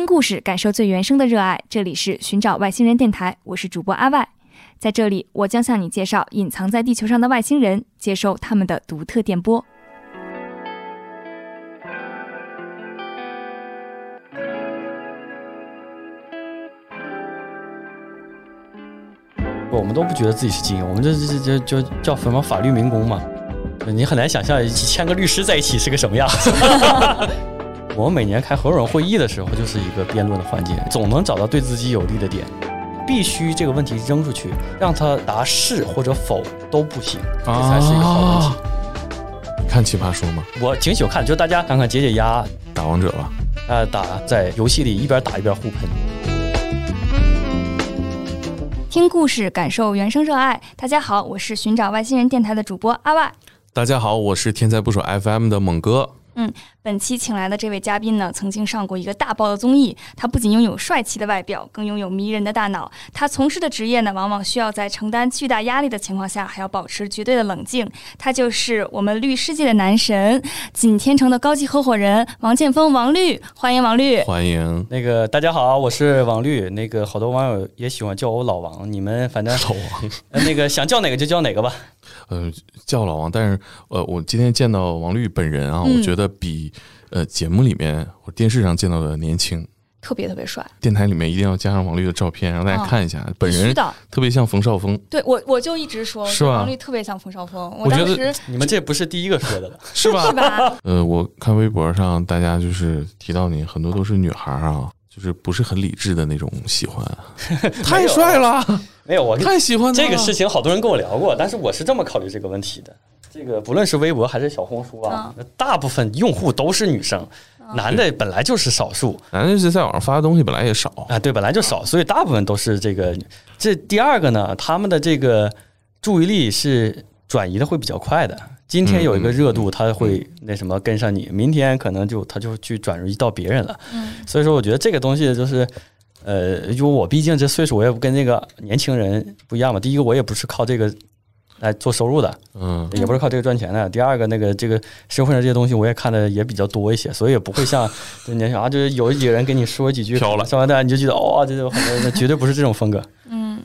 听故事，感受最原生的热爱。这里是寻找外星人电台，我是主播阿外。在这里，我将向你介绍隐藏在地球上的外星人，接收他们的独特电波。我们都不觉得自己是精英，我们这这这就叫什么法律民工嘛？你很难想象几千个律师在一起是个什么样子。我们每年开合伙人会议的时候，就是一个辩论的环节，总能找到对自己有利的点。必须这个问题扔出去，让他答是或者否都不行，这才是一个好问题。看奇葩说吗？我挺喜欢看，就大家看看解解压，打王者吧。呃，打在游戏里一边打一边互喷。听故事，感受原生热爱。大家好，我是寻找外星人电台的主播阿外。大家好，我是天才不说 FM 的猛哥。嗯，本期请来的这位嘉宾呢，曾经上过一个大爆的综艺。他不仅拥有帅气的外表，更拥有迷人的大脑。他从事的职业呢，往往需要在承担巨大压力的情况下，还要保持绝对的冷静。他就是我们律师界的男神，锦天城的高级合伙人王建峰，王律。欢迎王律，欢迎。那个大家好，我是王律。那个好多网友也喜欢叫我老王，你们反正老王，那个想叫哪个就叫哪个吧。呃，叫老王，但是呃，我今天见到王律本人啊，我觉得比呃节目里面或电视上见到的年轻，特别特别帅。电台里面一定要加上王律的照片，让大家看一下，本人特别像冯绍峰。对我，我就一直说，是吧？王律特别像冯绍峰。我觉得你们这不是第一个说的了，是吧？是吧？呃，我看微博上大家就是提到你，很多都是女孩啊。就是不是很理智的那种喜欢，太帅了，没有我太喜欢这个事情，好多人跟我聊过，但是我是这么考虑这个问题的。这个不论是微博还是小红书啊，大部分用户都是女生，男的本来就是少数，男的是在网上发的东西本来也少啊，对，本来就少，所以大部分都是这个。这第二个呢，他们的这个注意力是转移的会比较快的。今天有一个热度，他会那什么跟上你，明天可能就他就去转移到别人了。嗯，所以说我觉得这个东西就是，呃，因为我毕竟这岁数，我也不跟那个年轻人不一样嘛。第一个，我也不是靠这个来做收入的，嗯，也不是靠这个赚钱的。第二个，那个这个社会上这些东西，我也看的也比较多一些，所以也不会像 年轻啊，就是有几个人跟你说几句，飘了，说完的你就觉得哦，这就那绝对不是这种风格。嗯，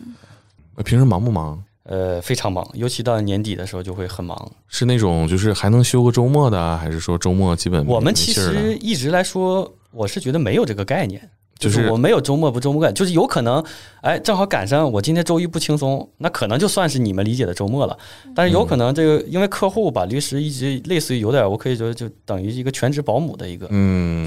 平时忙不忙？呃，非常忙，尤其到年底的时候就会很忙。是那种就是还能休个周末的，还是说周末基本我们其实一直来说，我是觉得没有这个概念。就是我没有周末不周末干，就是有可能，哎，正好赶上我今天周一不轻松，那可能就算是你们理解的周末了。但是有可能这个，因为客户把律师一直类似于有点，我可以说就等于一个全职保姆的一个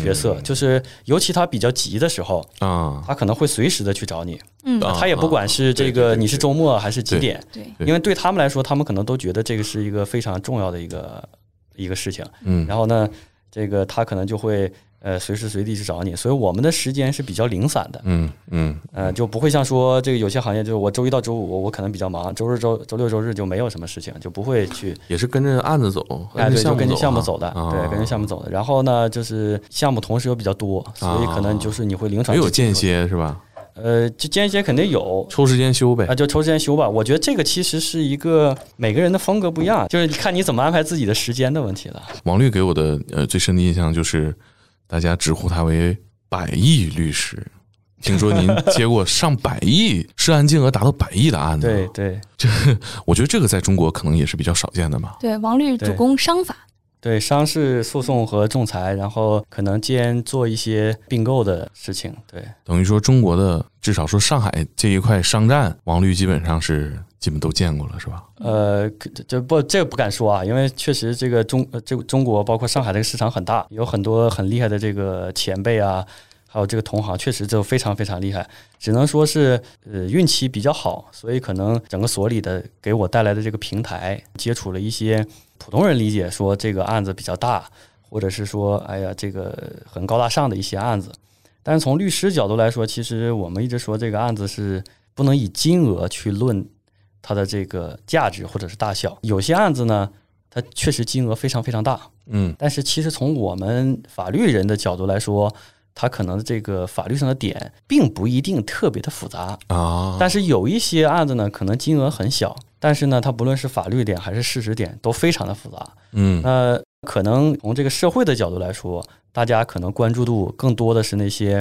角色，就是尤其他比较急的时候啊，他可能会随时的去找你，嗯，他也不管是这个你是周末还是几点，对，因为对他们来说，他们可能都觉得这个是一个非常重要的一个一个事情，嗯，然后呢，这个他可能就会。呃，随时随地去找你，所以我们的时间是比较零散的。嗯嗯，呃，就不会像说这个有些行业，就是我周一到周五我可能比较忙，周日、周周六、周日就没有什么事情，就不会去。也是跟着案子走，哎，对，就跟着项目走的，对，跟着项目走的。然后呢，就是项目同时又比较多，所以可能就是你会临场。没有间歇是吧？呃，就间歇肯定有，抽时间休呗。啊，就抽时间休吧。我觉得这个其实是一个每个人的风格不一样，就是看你怎么安排自己的时间的问题了。王律给我的呃最深的印象就是。大家直呼他为百亿律师，听说您接过上百亿涉案金额达到百亿的案子，对对，这我觉得这个在中国可能也是比较少见的吧。对，王律主攻商法，对商事诉讼和仲裁，然后可能兼做一些并购的事情，对，等于说中国的至少说上海这一块商战，王律基本上是。基本都见过了，是吧？呃，这不，这个不敢说啊，因为确实这个中，这个中国包括上海这个市场很大，有很多很厉害的这个前辈啊，还有这个同行，确实就非常非常厉害。只能说是呃运气比较好，所以可能整个所里的给我带来的这个平台，接触了一些普通人理解说这个案子比较大，或者是说哎呀这个很高大上的一些案子。但是从律师角度来说，其实我们一直说这个案子是不能以金额去论。它的这个价值或者是大小，有些案子呢，它确实金额非常非常大，嗯，但是其实从我们法律人的角度来说，它可能这个法律上的点并不一定特别的复杂。啊。但是有一些案子呢，可能金额很小，但是呢，它不论是法律点还是事实点都非常的复杂，嗯，那可能从这个社会的角度来说，大家可能关注度更多的是那些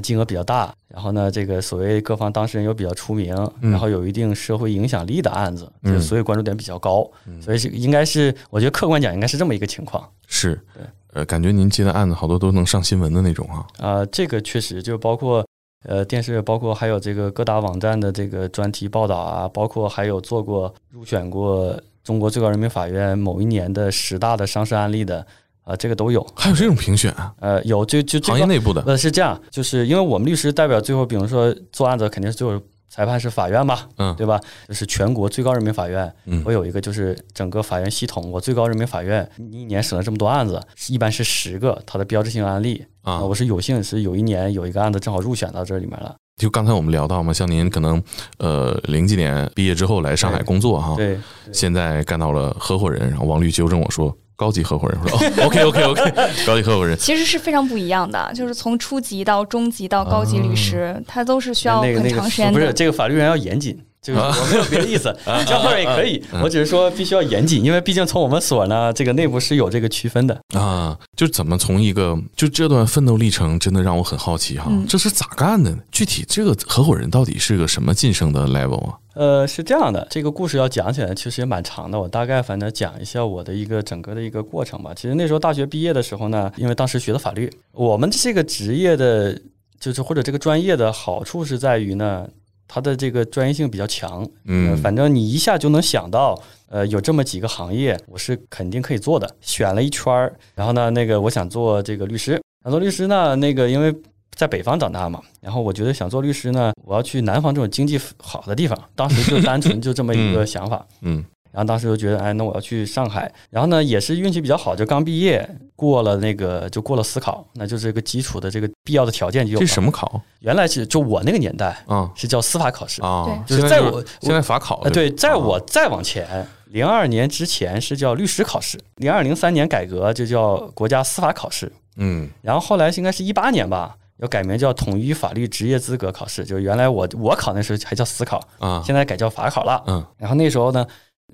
金额比较大，然后呢，这个所谓各方当事人又比较出名，嗯然后有一定社会影响力的案子，嗯就所以关注点比较高，所以是应该是我觉得客观讲应该是这么一个情况。是对，呃，感觉您接的案子好多都能上新闻的那种啊。啊、这个确实就包括呃电视，包括还有这个各大网站的这个专题报道啊，包括还有做过入选过中国最高人民法院某一年的十大的商事案例的啊、这个都有。还有这种评选啊？呃，有就就这个行业内部的呃是这样，就是因为我们律师代表最后，比如说做案子肯定是最后裁判是法院嘛，嗯对吧？就是全国最高人民法院，嗯我有一个就是整个法院系统，我最高人民法院你一年审了这么多案子，一般是十个它的标志性案例啊我是有幸是有一年有一个案子正好入选到这里面了，就刚才我们聊到嘛，像您可能呃零几年毕业之后来上海工作哈，对，现在干到了合伙人，然后王律纠正我说高级合伙人，我说哦 OK OK OK，高级合伙人，其实是非常不一样的，就是从初级到中级到高级律师，他都是需要很那个那个长时间的。不是这个法律人要严谨。就是我没有别的意思，交换也可以，我只是说必须要严谨，因为毕竟从我们所呢，这个内部是有这个区分的。啊，就怎么从一个就这段奋斗历程，真的让我很好奇哈，嗯这是咋干的呢？具体这个合伙人到底是个什么晋升的 level 啊？呃，是这样的，这个故事要讲起来其实也蛮长的，我大概反正讲一下我的一个整个的一个过程吧。其实那时候大学毕业的时候呢，因为当时学的法律，我们这个职业的，就是或者这个专业的好处是在于呢，它的这个专业性比较强，呃嗯，反正你一下就能想到，呃，有这么几个行业，我是肯定可以做的。选了一圈儿，然后呢，那个我想做这个律师，想做律师呢，那个因为在北方长大嘛，然后我觉得想做律师呢，我要去南方这种经济好的地方，当时就单纯就这么一个想法。嗯然后当时就觉得，哎，那我要去上海。然后呢，也是运气比较好，就刚毕业，过了那个就过了司考，那就是这个基础的这个必要的条件就有这。什么考原来是就我那个年代啊是叫司法考试。啊？就在是在我现在法考了，对，在啊我再往前，零二年之前是叫律师考试，零二零三年改革就叫国家司法考试，嗯然后后来应该是一八年吧，要改名叫统一法律职业资格考试，就是原来我我考那时候还叫司考，啊现在改叫法考了。嗯然后那时候呢，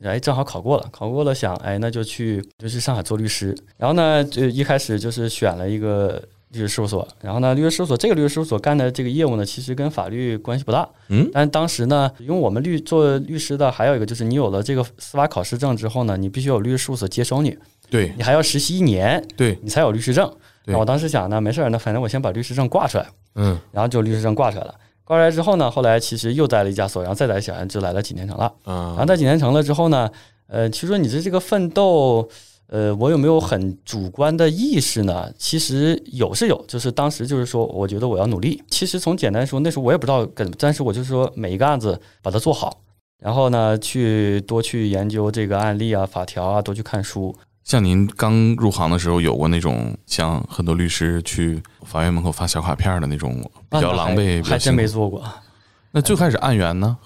哎，正好考过了，考过了想，哎，那就去就去上海做律师。然后呢，就一开始就是选了一个律师事务所，然后呢，律师事务所这个律师事务所干的这个业务呢，其实跟法律关系不大。嗯但当时呢，因为我们律做律师的还有一个就是，你有了这个司法考试证之后呢，你必须有律师事务所接收你，对你还要实习一年，对你才有律师证。对然后我当时想呢，没事儿，那反正我先把律师证挂出来，嗯然后就律师证挂出来了。挂出来之后呢，后来其实又待了一家所，然后再来小安就来了锦天城了。然啊后在锦天城了之后呢，呃，其实说你的这个奋斗，呃，我有没有很主观的意识呢？其实有是有，就是当时就是说，我觉得我要努力。其实从简单说，那时候我也不知道跟，但是我就是说每一个案子把它做好，然后呢，去多去研究这个案例啊、法条啊，多去看书。像您刚入行的时候，有过那种像很多律师去法院门口发小卡片的那种比较啊狼狈，还真没。做过。那最开始案源呢？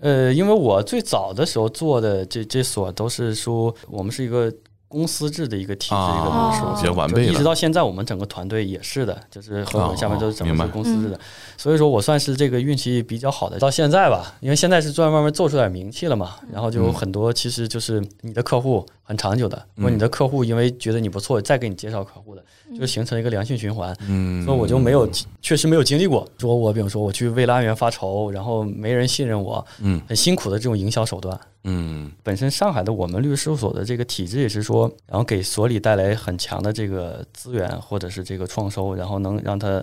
呃，因为我最早的时候做的这这所都是说，我们是一个公司制的一个体制，一个啊律师事务所比较完备一直到现在，我们整个团队也是的，就是合伙人下面都是整个公司制的，所以说我算是这个运气比较好的。到现在吧，因为现在是慢慢慢做出点名气了嘛，然后就有很多其实就是你的客户很长久的，如果你的客户因为觉得你不错，再给你介绍客户的，就形成一个良性循环。嗯，所以我就没有，确实没有经历过。说我比如说我去为了案源发愁，然后没人信任我，嗯很辛苦的这种营销手段。嗯本身上海的我们律师事务所的这个体制也是说，然后给所里带来很强的这个资源或者是这个创收，然后能让他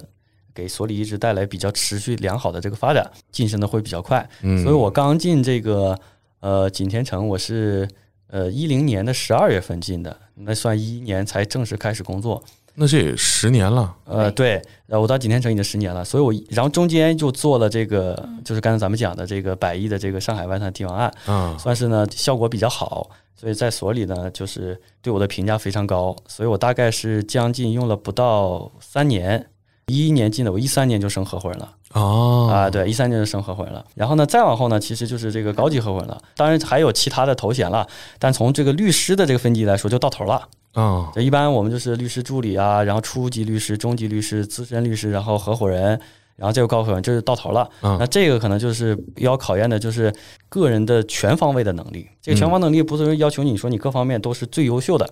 给所里一直带来比较持续良好的这个发展，晋升的会比较快。嗯，所以我刚进这个呃景天城，我是呃一零年的十二月份进的，那算一一年才正式开始工作。那这也十年了。呃，对，然后我到锦天城已经十年了，所以我然后中间就做了这个，就是刚才咱们讲的这个百亿的这个上海外滩提王案，嗯，算是呢效果比较好，所以在所里呢就是对我的评价非常高，所以我大概是将近用了不到三年，一一年进的，我一三年就升合伙人了。啊啊，对，一三年就升合伙人了。然后呢，再往后呢，其实就是这个高级合伙人了。当然还有其他的头衔了，但从这个律师的这个分级来说，就到头了。啊就一般我们就是律师助理啊，然后初级律师、中级律师、资深律师，然后合伙人，然后这个高合伙人，这是到头了。嗯那这个可能就是要考验的就是个人的全方位的能力。这个全方能力不是要求你说你各方面都是最优秀的，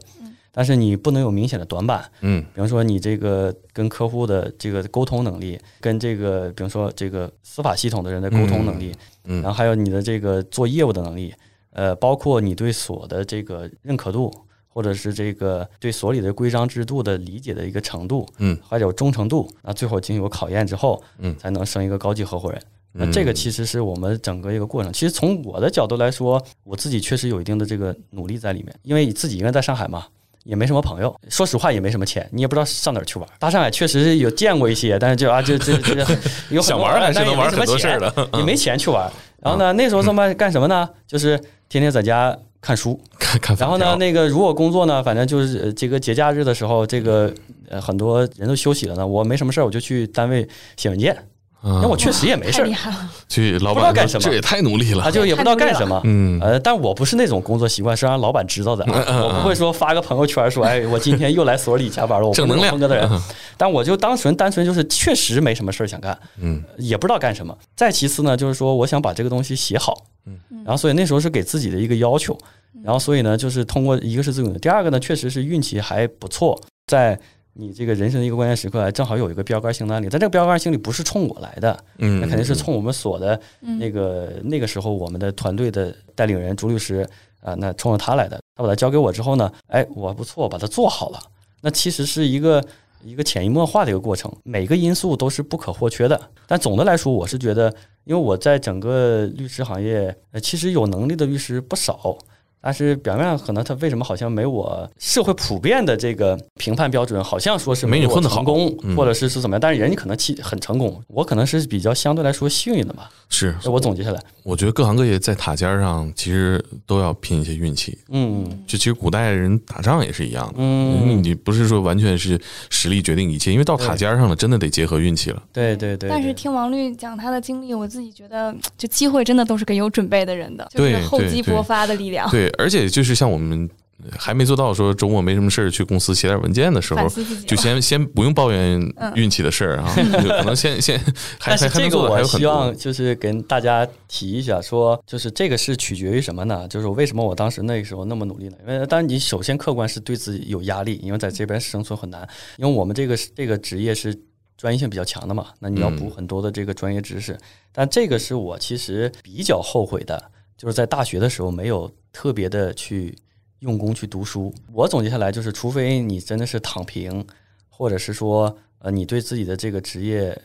但是你不能有明显的短板。嗯。比方说你这个跟客户的这个沟通能力，跟这个比方说这个司法系统的人的沟通能力，嗯。然后还有你的这个做业务的能力，呃，包括你对所的这个认可度，或者是这个对所里的规章制度的理解的一个程度，嗯，还有忠诚度，那最后经过考验之后，嗯。才能升一个高级合伙人。那嗯这个其实是我们整个一个过程。其实从我的角度来说，我自己确实有一定的这个努力在里面，因为自己应该在上海嘛，也没什么朋友，说实话也没什么钱，你也不知道上哪儿去玩。大上海确实有见过一些，但是就啊，就就就 有很多想玩还是能玩很多事儿的，也没钱去玩。然后呢，那时候上班干什么呢？就是天天在家看书。看看然后呢，那个如果工作呢，反正就是呃这个节假日的时候，这个呃很多人都休息了呢，我没什么事儿，我就去单位写文件。因为我确实也没事儿太厉，害了，去老不知道干什么。板这也太努力了。啊，，就也不知道干什么。嗯。呃，但我不是那种工作习惯是让老板知道的啊，我不会说发个朋友圈说，哎，我今天又来所里加班了，我不是正能量。那种风格的人。但我就单纯单纯就是确实没什么事儿想干，嗯。也不知道干什么。再其次呢，就是说我想把这个东西写好，嗯。然后所以那时候是给自己的一个要求，然后所以呢，就是通过一个是自己，第二个呢，确实是运气还不错，在你这个人生的一个关键时刻，正好有一个标杆性的案例，但这个标杆性里不是冲我来的，嗯，那肯定是冲我们所的嗯那个那个时候我们的团队的带领人朱律师啊，那冲着他来的。他把他交给我之后呢，哎，我不错，把它做好了。那其实是一个一个潜移默化的一个过程，每个因素都是不可或缺的。但总的来说，我是觉得，因为我在整个律师行业，呃，其实有能力的律师不少。但是表面上可能他为什么好像没我社会普遍的这个评判标准，好像说是我没你混得好成功，嗯或者是是怎么样？但是人家可能其很成功，我可能是比较相对来说幸运的吧。是我总结下来，我觉得各行各业在塔尖上其实都要拼一些运气。嗯就其实古代人打仗也是一样的，嗯，你不是说完全是实力决定一切，因为到塔尖上了，真的得结合运气了。对对对。但是听王律讲他的经历，我自己觉得，就机会真的都是给有准备的人的，就是厚积薄发的力量。对，而且就是像我们还没做到说周末没什么事儿去公司写点文件的时候就先 先不用抱怨嗯运气的事儿啊，就可能先先还但是还还能这个我做还有很希望。就是跟大家提一下，说就是这个是取决于什么呢？就是为什么我当时那个时候那么努力呢？因为当然你首先客观是对自己有压力，因为在这边生存很难，因为我们这个这个职业是专业性比较强的嘛，那你要补嗯很多的这个专业知识。但这个是我其实比较后悔的，就是在大学的时候没有特别的去用功去读书。我总结下来就是，除非你真的是躺平，或者是说呃你对自己的这个职业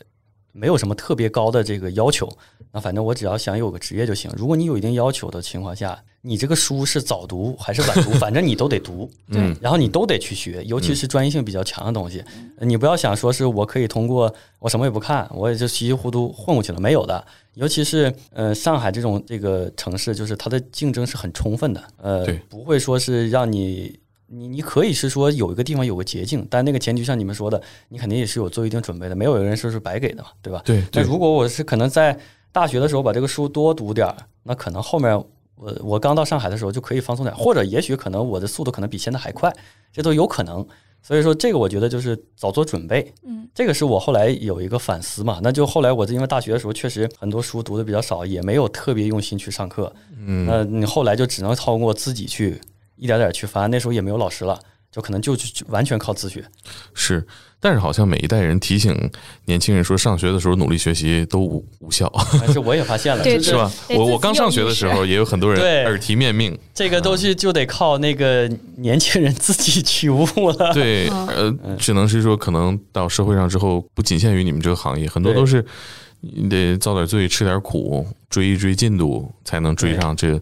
没有什么特别高的这个要求，那反正我只要想有个职业就行。如果你有一定要求的情况下，你这个书是早读还是晚读，反正你都得读，嗯然后你都得去学，尤其是专业性比较强的东西。你不要想说是我可以通过我什么也不看，我也就稀里糊涂混过去了，没有的。尤其是呃上海这种这个城市，就是它的竞争是很充分的，呃，不会说是让你。你你可以是说有一个地方有个捷径，但那个前提像你们说的，你肯定也是有做一定准备的，没有人说是白给的嘛，对吧？对对，那如果我是可能在大学的时候把这个书多读点儿，那可能后面我我刚到上海的时候就可以放松点儿，或者也许可能我的速度可能比现在还快，这都有可能。所以说这个我觉得就是早做准备，嗯，这个是我后来有一个反思嘛。那就后来我因为大学的时候确实很多书读的比较少，也没有特别用心去上课，嗯那你后来就只能通过自己去一点点去翻，那时候也没有老师了。就可能就就完全靠自学，是，但是好像每一代人提醒年轻人说上学的时候努力学习都无无效，但是我也发现了，是吧？我我刚上学的时候，也有很多人耳提面命，这个东西就得靠那个年轻人自己去悟了。对，嗯呃，只能是说，可能到社会上之后，不仅限于你们这个行业，很多都是你得遭点罪，吃点苦，追一追进度，才能追上这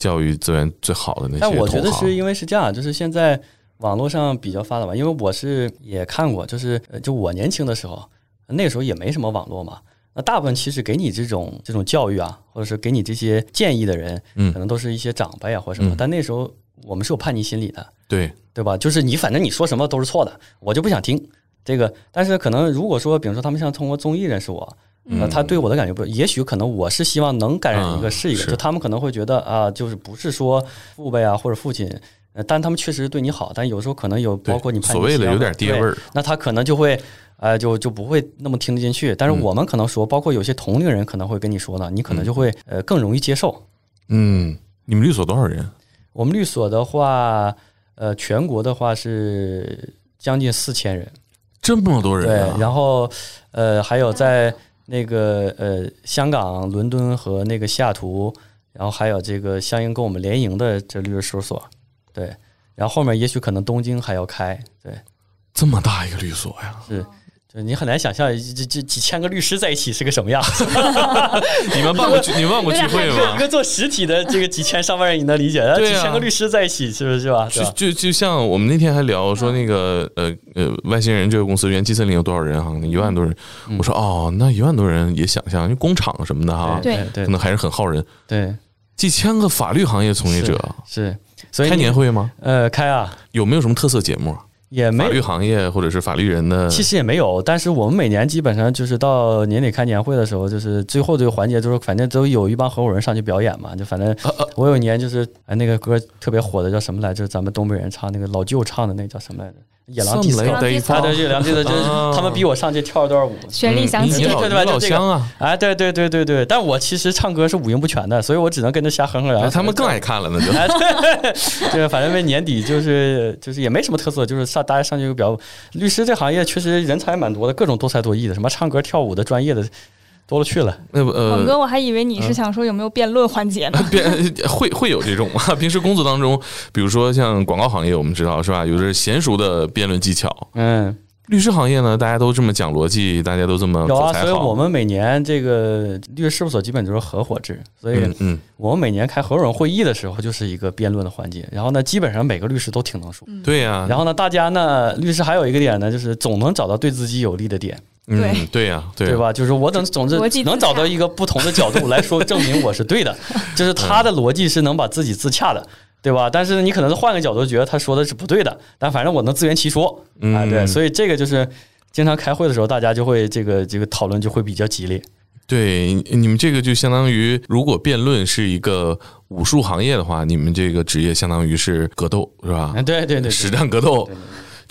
教育资源最好的那些但我觉得是因为是这样，就是现在网络上比较发达嘛，因为我是也看过，就是呃就我年轻的时候，那个时候也没什么网络嘛。那大部分其实给你这种这种教育啊，或者是给你这些建议的人，嗯可能都是一些长辈啊或者什么。嗯但那时候我们是有叛逆心理的，对，对吧？就是你反正你说什么都是错的，我就不想听这个。但是可能如果说，比如说他们像通过综艺认识我，呃，他对我的感觉不，也许可能我是希望能感染一个嗯是一个，是就他们可能会觉得啊，就是不是说父辈啊或者父亲，呃，但他们确实对你好，但有时候可能有包括你所谓的有点爹味，儿，那他可能就会。呃，就就不会那么听得进去，但是嗯我们可能说，包括有些同龄人可能会跟你说呢，你可能就会呃更容易接受。嗯，你们律所多少人？我们律所的话，呃，全国的话是将近四千人，这么多人对啊，，然后呃还有在那个呃香港、伦敦和那个西雅图，然后还有这个相应跟我们联营的这律师事务所，对，然后后面也许可能东京还要开，对，这么大一个律所呀！是。就你很难想象这这几千个律师在一起是个什么样子。你们办过聚 你们办过聚会一吗？个做实体的这个几千上万人，你能理解？然后对啊几千个律师在一起，是不是是吧？就就就像我们那天还聊说那个呃呃外星人这个公司元气森林有多少人哈？一万多人。嗯我说哦，那一万多人也想象，因为工厂什么的哈，对对可能还是很耗人。对几千个法律行业从业者是，所以开年会吗？呃开啊有没有什么特色节目？也没法律行业或者是法律人的，其实也没有，但是我们每年基本上就是到年底开年会的时候，就是最后这个环节，就是反正都有一帮合伙人上去表演嘛。就反正我有一年就是哎那个歌特别火的叫什么来着？咱们东北人唱那个老舅唱的那叫什么来着？野狼 disco 对，野狼 disco 就是啊他们逼我上去跳了段舞。旋律响起你你，老对对对你老就这个乡啊，哎，对对对对对，但我其实唱歌是五音不全的，所以我只能跟着瞎哼哼。然后哎他们更爱看了，那就。哎，对，对，反正为年底就是就是也没什么特色，就是上大家上去就表律师这行业确实人才蛮多的，各种多才多艺的，什么唱歌跳舞的专业的多了去了。那不王哥，呃。我还以为你是想说有没有辩论环节呢？辩会会有这种吗，平时工作当中，比如说像广告行业，我们知道是吧？有着娴熟的辩论技巧。嗯，律师行业呢，大家都这么讲逻辑，大家都这么有啊。所以我们每年这个律师事务所基本就是合伙制，所以嗯嗯我们每年开合伙人会议的时候就是一个辩论的环节。然后呢，基本上每个律师都挺能说。对呀，然后呢，大家呢，律师还有一个点呢，就是总能找到对自己有利的点。嗯对对呀对对？吧？就是我等总之逻辑能找到一个不同的角度来说，证明我是对的，就是他的逻辑是能把自己自洽的。对吧？但是你可能是换个角度觉得他说的是不对的，但反正我能自圆其说，嗯啊，对，所以这个就是经常开会的时候，大家就会这个这个讨论就会比较激烈。对，你们这个就相当于，如果辩论是一个武术行业的话，你们这个职业相当于是格斗，是吧啊，？对对对，实战格斗对对，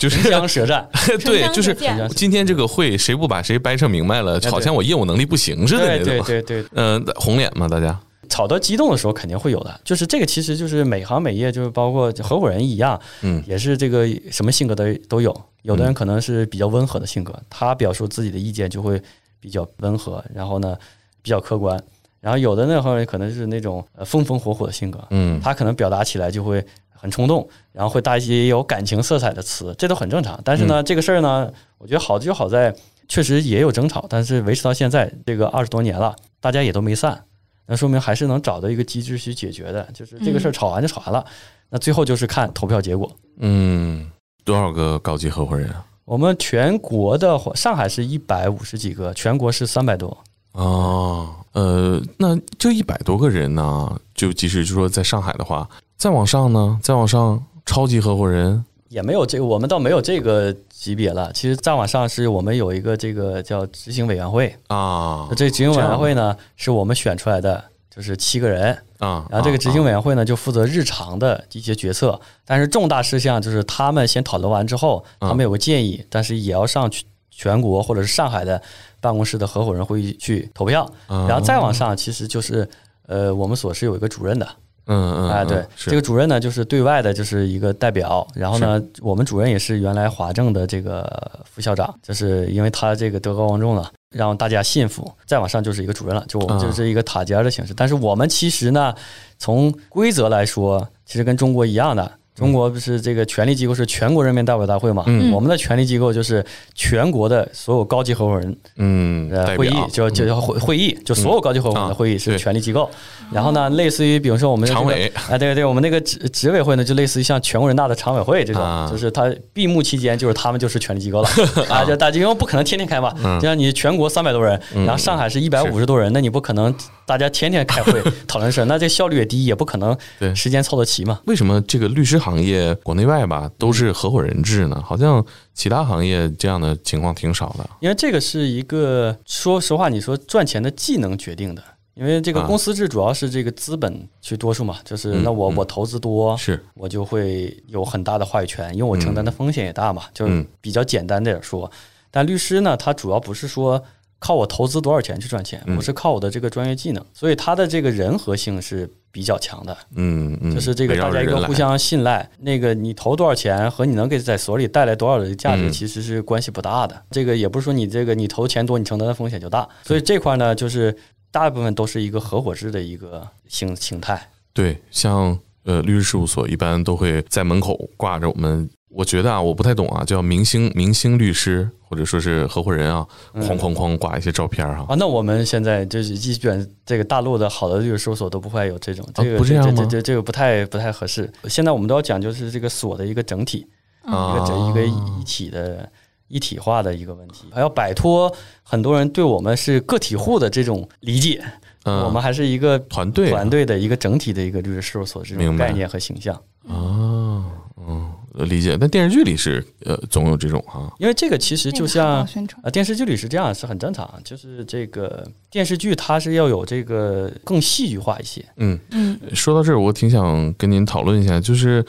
就是唇枪舌战，对，就是今天这个会谁不把谁掰扯明白了，对好像我业务能力不行似的对那种。对对对，嗯，红脸嘛，大家。吵到激动的时候肯定会有的，就是这个其实就是每行每业，就是包括合伙人一样，嗯也是这个什么性格的都有。有的人可能是比较温和的性格，他表述自己的意见就会比较温和，然后呢比较客观。然后有的那人可能是那种呃风风火火的性格，嗯他可能表达起来就会很冲动，然后会带一些有感情色彩的词，这都很正常。但是呢，这个事儿呢，我觉得好就好在确实也有争吵，但是维持到现在这个二十多年了，大家也都没散，那说明还是能找到一个机制去解决的。就是这个事儿吵完就吵完了，那最后就是看投票结果。嗯，多少个高级合伙人啊？我们全国的话，上海是一百五十几个，全国是三百多。哦，呃，那这一百多个人呢，就即使就说在上海的话，再往上呢，再往上，超级合伙人？也没有这个，我们倒没有这个级别了。其实再往上是我们有一个这个叫执行委员会，啊那这执行委员会呢是我们选出来的，就是七个人。啊，然后这个执行委委员会呢就负责日常的一些决策，但是重大事项就是他们先讨论完之后，嗯他们有个建议，但是也要上去全国或者是上海的办公室的合伙人会议去投票。然然后再往上，其实就是呃，我们所是有一个主任的，嗯嗯啊，对这个主任呢就是对外的，就是一个代表。然后呢，我们主任也是原来华政的这个副校长，就是因为他这个德高望重了，让大家信服。再往上就是一个主任了，就我们啊就是一个塔尖的形式。但是我们其实呢，从规则来说，其实跟中国一样的。中国不是这个权力机构是全国人民代表大会嘛？嗯。我们的权力机构就是全国的所有高级合伙人嗯呃会议，就就叫会会议，就所有高级合伙人的会议是权力机构。然后呢，类似于比如说我们常委。啊，对对，我们那个执执委会呢，就类似于像全国人大的常委会这种，啊。就是他闭幕期间，就是他们就是权力机构了。啊，就大家因为不可能天天开嘛，嗯。就像你全国三百多人，嗯。然后上海是一百五十多人，那你不可能大家天天开会 讨论事儿，那这效率也低，也不可能对时间凑得齐嘛。为什么这个律师行业国内外吧都是合伙人制呢？好像其他行业这样的情况挺少的。因为这个是一个说实话，你说赚钱的技能决定的。因为这个啊公司制主要是这个资本去多数嘛，就是那我我投资多，是，我就会有很大的话语权，因为我承担的风险也大嘛，就嗯比较简单点说。但律师呢，他主要不是说靠我投资多少钱去赚钱，嗯我是靠我的这个专业技能，所以它的这个人和性是比较强的，嗯嗯，就是这个大家一个互相信赖。那个你投多少钱和你能给在所里带来多少的价值，嗯其实是关系不大的。这个也不是说你这个你投钱多，你承担的风险就大。所以这块呢，就是大部分都是一个合伙制的一个形形态。对，像呃律师事务所一般都会在门口挂着我们，我觉得啊，我不太懂啊，叫明星明星律师或者说是合伙人啊，嗯。哐哐哐挂一些照片哈、啊，那我们现在就是基本这个大陆的好的律师事务所都不会有这种，这个、啊不这样吗？这这这个不太不太合适。现在我们都要讲就是这个所的一个整体，一啊，个整一个一体的一体化的一个问题，还要摆脱很多人对我们是个体户的这种理解，嗯。我们还是一个团队。啊团队的一个整体的一个律师事务所这种概念和形象。啊，嗯，理解。但电视剧里是呃总有这种哈、因为这个其实就像宣传，啊，电视剧里是这样，是很正常。就是这个电视剧它是要有这个更戏剧化一些。嗯，嗯，说到这儿，我挺想跟您讨论一下，就是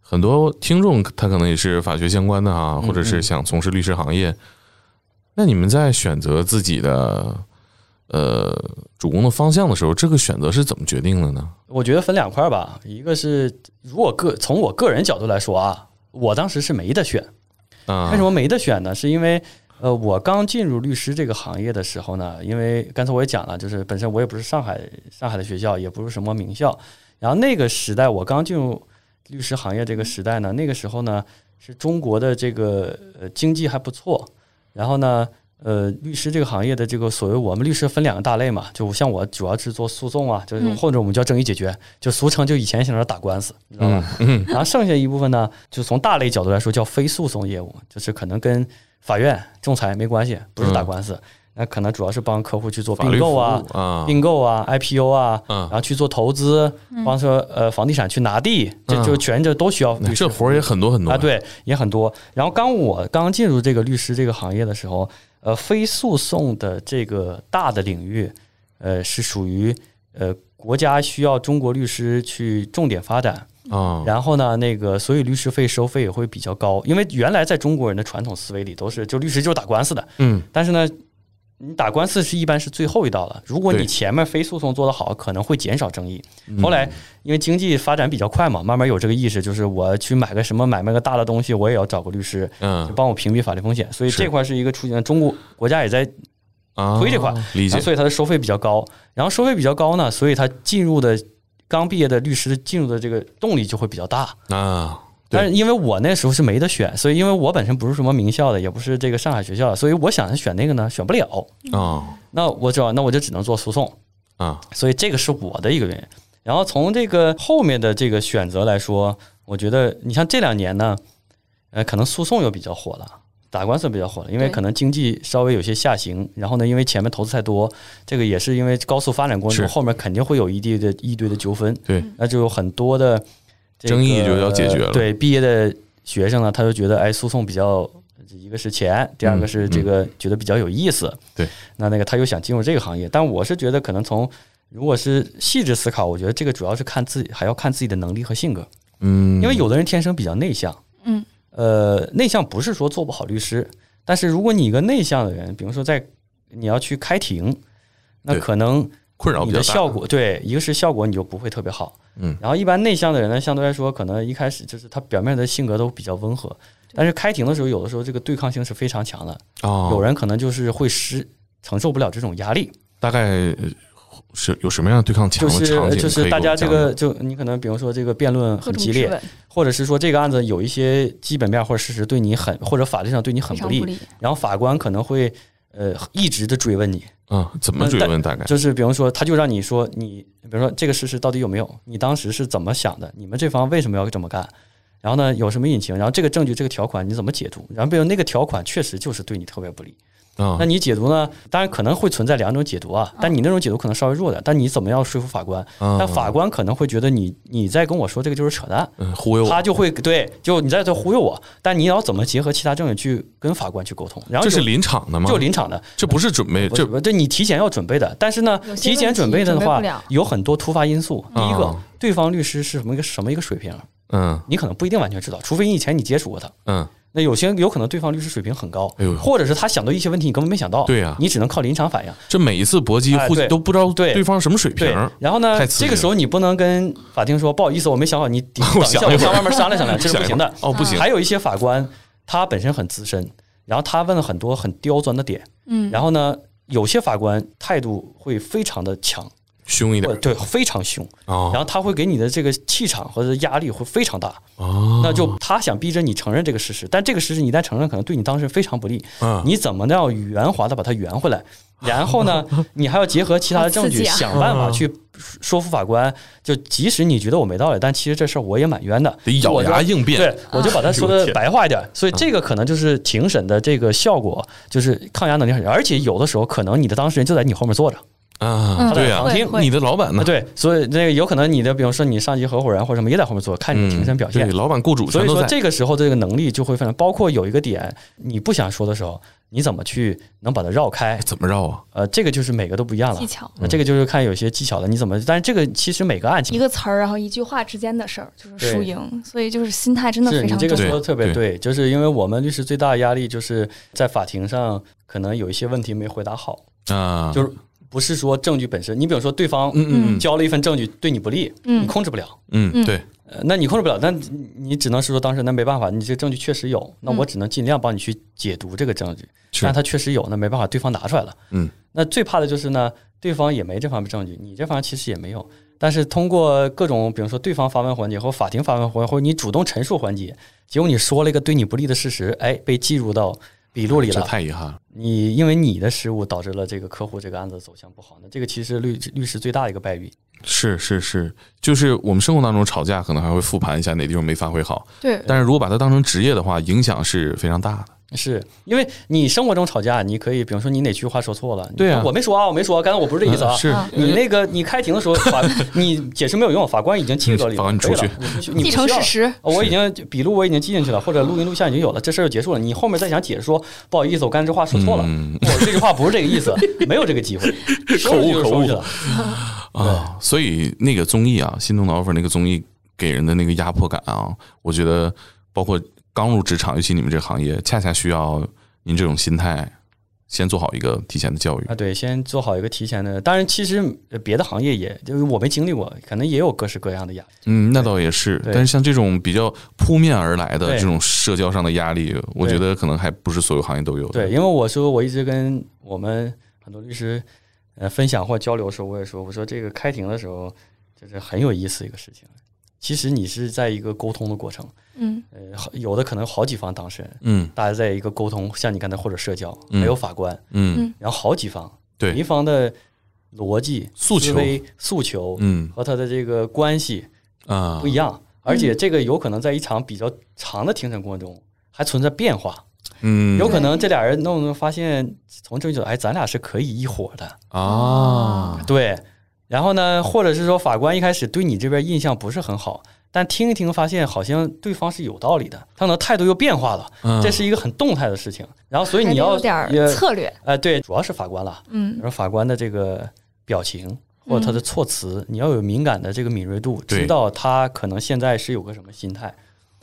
很多听众他可能也是法学相关的啊，嗯或者是想从事律师行业，那你们在选择自己的呃主攻的方向的时候，这个选择是怎么决定的呢？我觉得分两块儿吧，一个是如果个从我个人角度来说啊，我当时是没得选。啊，为什么没得选呢？是因为呃，我刚进入律师这个行业的时候呢，因为刚才我也讲了，就是本身我也不是上海上海的学校，也不是什么名校，然后那个时代我刚进入律师行业这个时代呢，那个时候呢是中国的这个呃经济还不错，然后呢。呃，律师这个行业的这个所谓我们律师分两个大类嘛，就像我主要是做诉讼啊，就是嗯。或者我们叫争议解决，就俗称就以前想着打官司，你知道吧？嗯嗯。然后剩下一部分呢，就从大类角度来说叫非诉讼业务，就是可能跟法院仲裁没关系，不是打官司，那可能主要是帮客户去做法律服务并购啊、啊，并购啊、IPO 啊，嗯。然后去做投资，帮说呃房地产去拿地，这嗯。就全这都需要律师这活儿也很多很多啊，对，也很多。然后刚我刚进入这个律师这个行业的时候，呃，非诉讼的这个大的领域，呃，是属于呃国家需要中国律师去重点发展。啊，然后呢，那个所以律师费收费也会比较高，因为原来在中国人的传统思维里都是就律师就是打官司的，嗯但是呢。你打官司是一般是最后一道了，如果你前面非诉讼做得好，可能会减少争议。嗯后来因为经济发展比较快嘛，慢慢有这个意识，就是我去买个什么买卖个大的东西，我也要找个律师，就嗯帮我屏蔽法律风险。所以这块是一个出现，中国国家也在啊推这块理解所以它的收费比较高。然后收费比较高呢，所以它进入的刚毕业的律师进入的这个动力就会比较大。啊，对但是因为我那时候是没得选，所以因为我本身不是什么名校的，也不是这个上海学校的，所以我想选那个呢，选不了。啊那我知道，那我就只能做诉讼。啊所以这个是我的一个原因。然后从这个后面的这个选择来说，我觉得你像这两年呢，呃，可能诉讼又比较火了。打官司比较火了，因为可能经济稍微有些下行，然后呢，因为前面投资太多，这个也是因为高速发展过程中，后面肯定会有一堆的一堆的纠纷，对，那就有很多的、这个争议就要解决了。对，毕业的学生呢，他就觉得哎，诉讼比较，一个是钱，第二个是这个觉得比较有意思。嗯对，那那个他又想进入这个行业，但我是觉得可能从如果是细致思考，我觉得这个主要是看自己，还要看自己的能力和性格，嗯，因为有的人天生比较内向，嗯，呃，内向不是说做不好律师，但是如果你一个内向的人，比如说在你要去开庭，那可能你困扰你的效果，对，一个是效果你就不会特别好，嗯。然后一般内向的人呢，相对来说可能一开始就是他表面的性格都比较温和，但是开庭的时候，有的时候这个对抗性是非常强的，啊，有人可能就是会失承受不了这种压力，大概呃是有什么样的对抗强就是的场景？就是就是大家这个就你可能比如说这个辩论很激烈，或者是说这个案子有一些基本面或者事实对你很或者法律上对你很不利不，利，然后法官可能会呃一直的追问你，啊，怎么追问大概？就是比方说，他就让你说你，比如说这个事实到底有没有，你当时是怎么想的，你们这方为什么要这么干，然后呢有什么隐情，然后这个证据这个条款你怎么解读，然后比如那个条款确实就是对你特别不利，啊。那你解读呢，当然可能会存在两种解读啊，但你那种解读可能稍微弱点，但你怎么样说服法官，啊。但法官可能会觉得你你在跟我说这个就是扯淡，嗯忽悠他就会对，就你在这忽悠我，但你要怎么结合其他证据去跟法官去沟通，然后这是临场的吗？就临场的，这不是准备这不是不是，对你提前要准备的，但是呢提前准备的话有很多突发因素。第一个啊，对方律师是什么一个什么一个水平，嗯。你可能不一定完全知道，除非你以前你接触过他。嗯那有些有可能对方律师水平很高，哎呦或者是他想到一些问题你根本没想到，对呀你只能靠临场反应。这每一次搏击互哎都不知道对对方什么水平对，然后呢这个时候你不能跟法庭说不好意思，我没想好，你 等我一下，向外面商量商量，这是不行的。哦，不行，还有一些法官他本身很资深，然后他问了很多很刁钻的点，嗯，然后呢，有些法官态度会非常的强，凶一点。或对，非常凶，啊然后他会给你的这个气场或者压力会非常大，哦，那就他想逼着你承认这个事实，但这个事实你一旦承认，可能对你当事人非常不利。嗯。你怎么要圆滑的把它圆回来？然后呢，你还要结合其他的证据，想办法去说服法官。就即使你觉得我没道理，但其实这事儿我也蛮冤的，得咬牙应变，对，我就把它 说的白话一点，所以这个可能就是庭审的这个效果，就是抗压能力很强，而且有的时候可能你的当事人就在你后面坐着，啊，嗯对呀会，会你的老板呢啊，？对，所以那个有可能你的，比如说你上级合伙人或者什么也在后面做，看你庭审表现嗯对，。老板、雇主所以说。这个时候这个能力就会非常，包括有一个点你不想说的时候，你怎么去能把它绕开？怎么绕啊？呃，这个就是每个都不一样了技。巧，那这个就是看有些技巧的，你怎么？但是这个其实每个案情一个词儿，然后一句话之间的事儿，就是输赢，所以就是心态真的非常重要。这个说的特别对对，就是因为我们律师最大的压力就是在法庭上可能有一些问题没回答好，啊，就是不是说证据本身，你比如说对方嗯嗯交了一份证据对你不利，你嗯控制不了。嗯嗯。对，呃，那你控制不了，那你你只能是说当事人那没办法，你这个证据确实有，那我只能尽量帮你去解读这个证据，是。但他确实有，那没办法，对方拿出来了。嗯，那最怕的就是呢，对方也没这方面证据，你这方面其实也没有，但是通过各种，比如说对方发问环节或法庭发问环节，或者你主动陈述环节，结果你说了一个对你不利的事实，哎，被记录到笔录里这了。太遗憾了。你因为你的失误导致了这个客户这个案子走向不好，那这个其实律律师最大的一个败笔。是是是，就是我们生活当中吵架，可能还会复盘一下哪地方没发挥好，对，但是如果把它当成职业的话，影响是非常大的。是因为你生活中吵架，你可以比如说你哪句话说错了，对啊我没说啊，我没说啊，刚才我不是这意思啊。是啊你那个你开庭的时候，法 你解释没有用，法官已经记录里了，法官出去你不需你不既成事实。哦我已经笔录我已经记进去了，或者录音录像已经有了，这事儿就结束了。你后面再想解释说不好意思，我刚才这话说错了，嗯我这句话不是这个意思，没有这个机会，说出去就说出去了。啊，所以那个综艺啊，《心动的 offer》那个综艺给人的那个压迫感啊，我觉得包括刚入职场，尤其你们这个行业，恰恰需要您这种心态，先做好一个提前的教育。啊，对，先做好一个提前的。当然，其实呃别的行业也就是我没经历过，可能也有各式各样的压力。嗯，那倒也是，但是像这种比较扑面而来的这种社交上的压力，我觉得可能还不是所有行业都有的。对，因为我说我一直跟我们很多律师呃分享或交流的时候，我也说，我说这个开庭的时候就是很有意思一个事情。其实你是在一个沟通的过程，嗯。呃，好有的可能好几方当事人，嗯。大家在一个沟通，像你刚才或者社交，嗯。还有法官，嗯。然后好几方，对。每一方的逻辑、诉求。思维、诉求嗯。和他的这个关系啊。不一样，而且这个有可能在一场比较长的庭审过程中还存在变化，嗯。有可能这俩人弄弄发现从证据角度，哎，咱俩是可以一伙的，啊。对。然后呢，或者是说法官一开始对你这边印象不是很好，但听一听发现好像对方是有道理的，他可能态度又变化了，嗯这是一个很动态的事情。然后所以你要有点儿策略。哎，对，主要是法官了，嗯然后法官的这个表情或者他的措辞，你要有敏感的这个敏锐度，知道他可能现在是有个什么心态，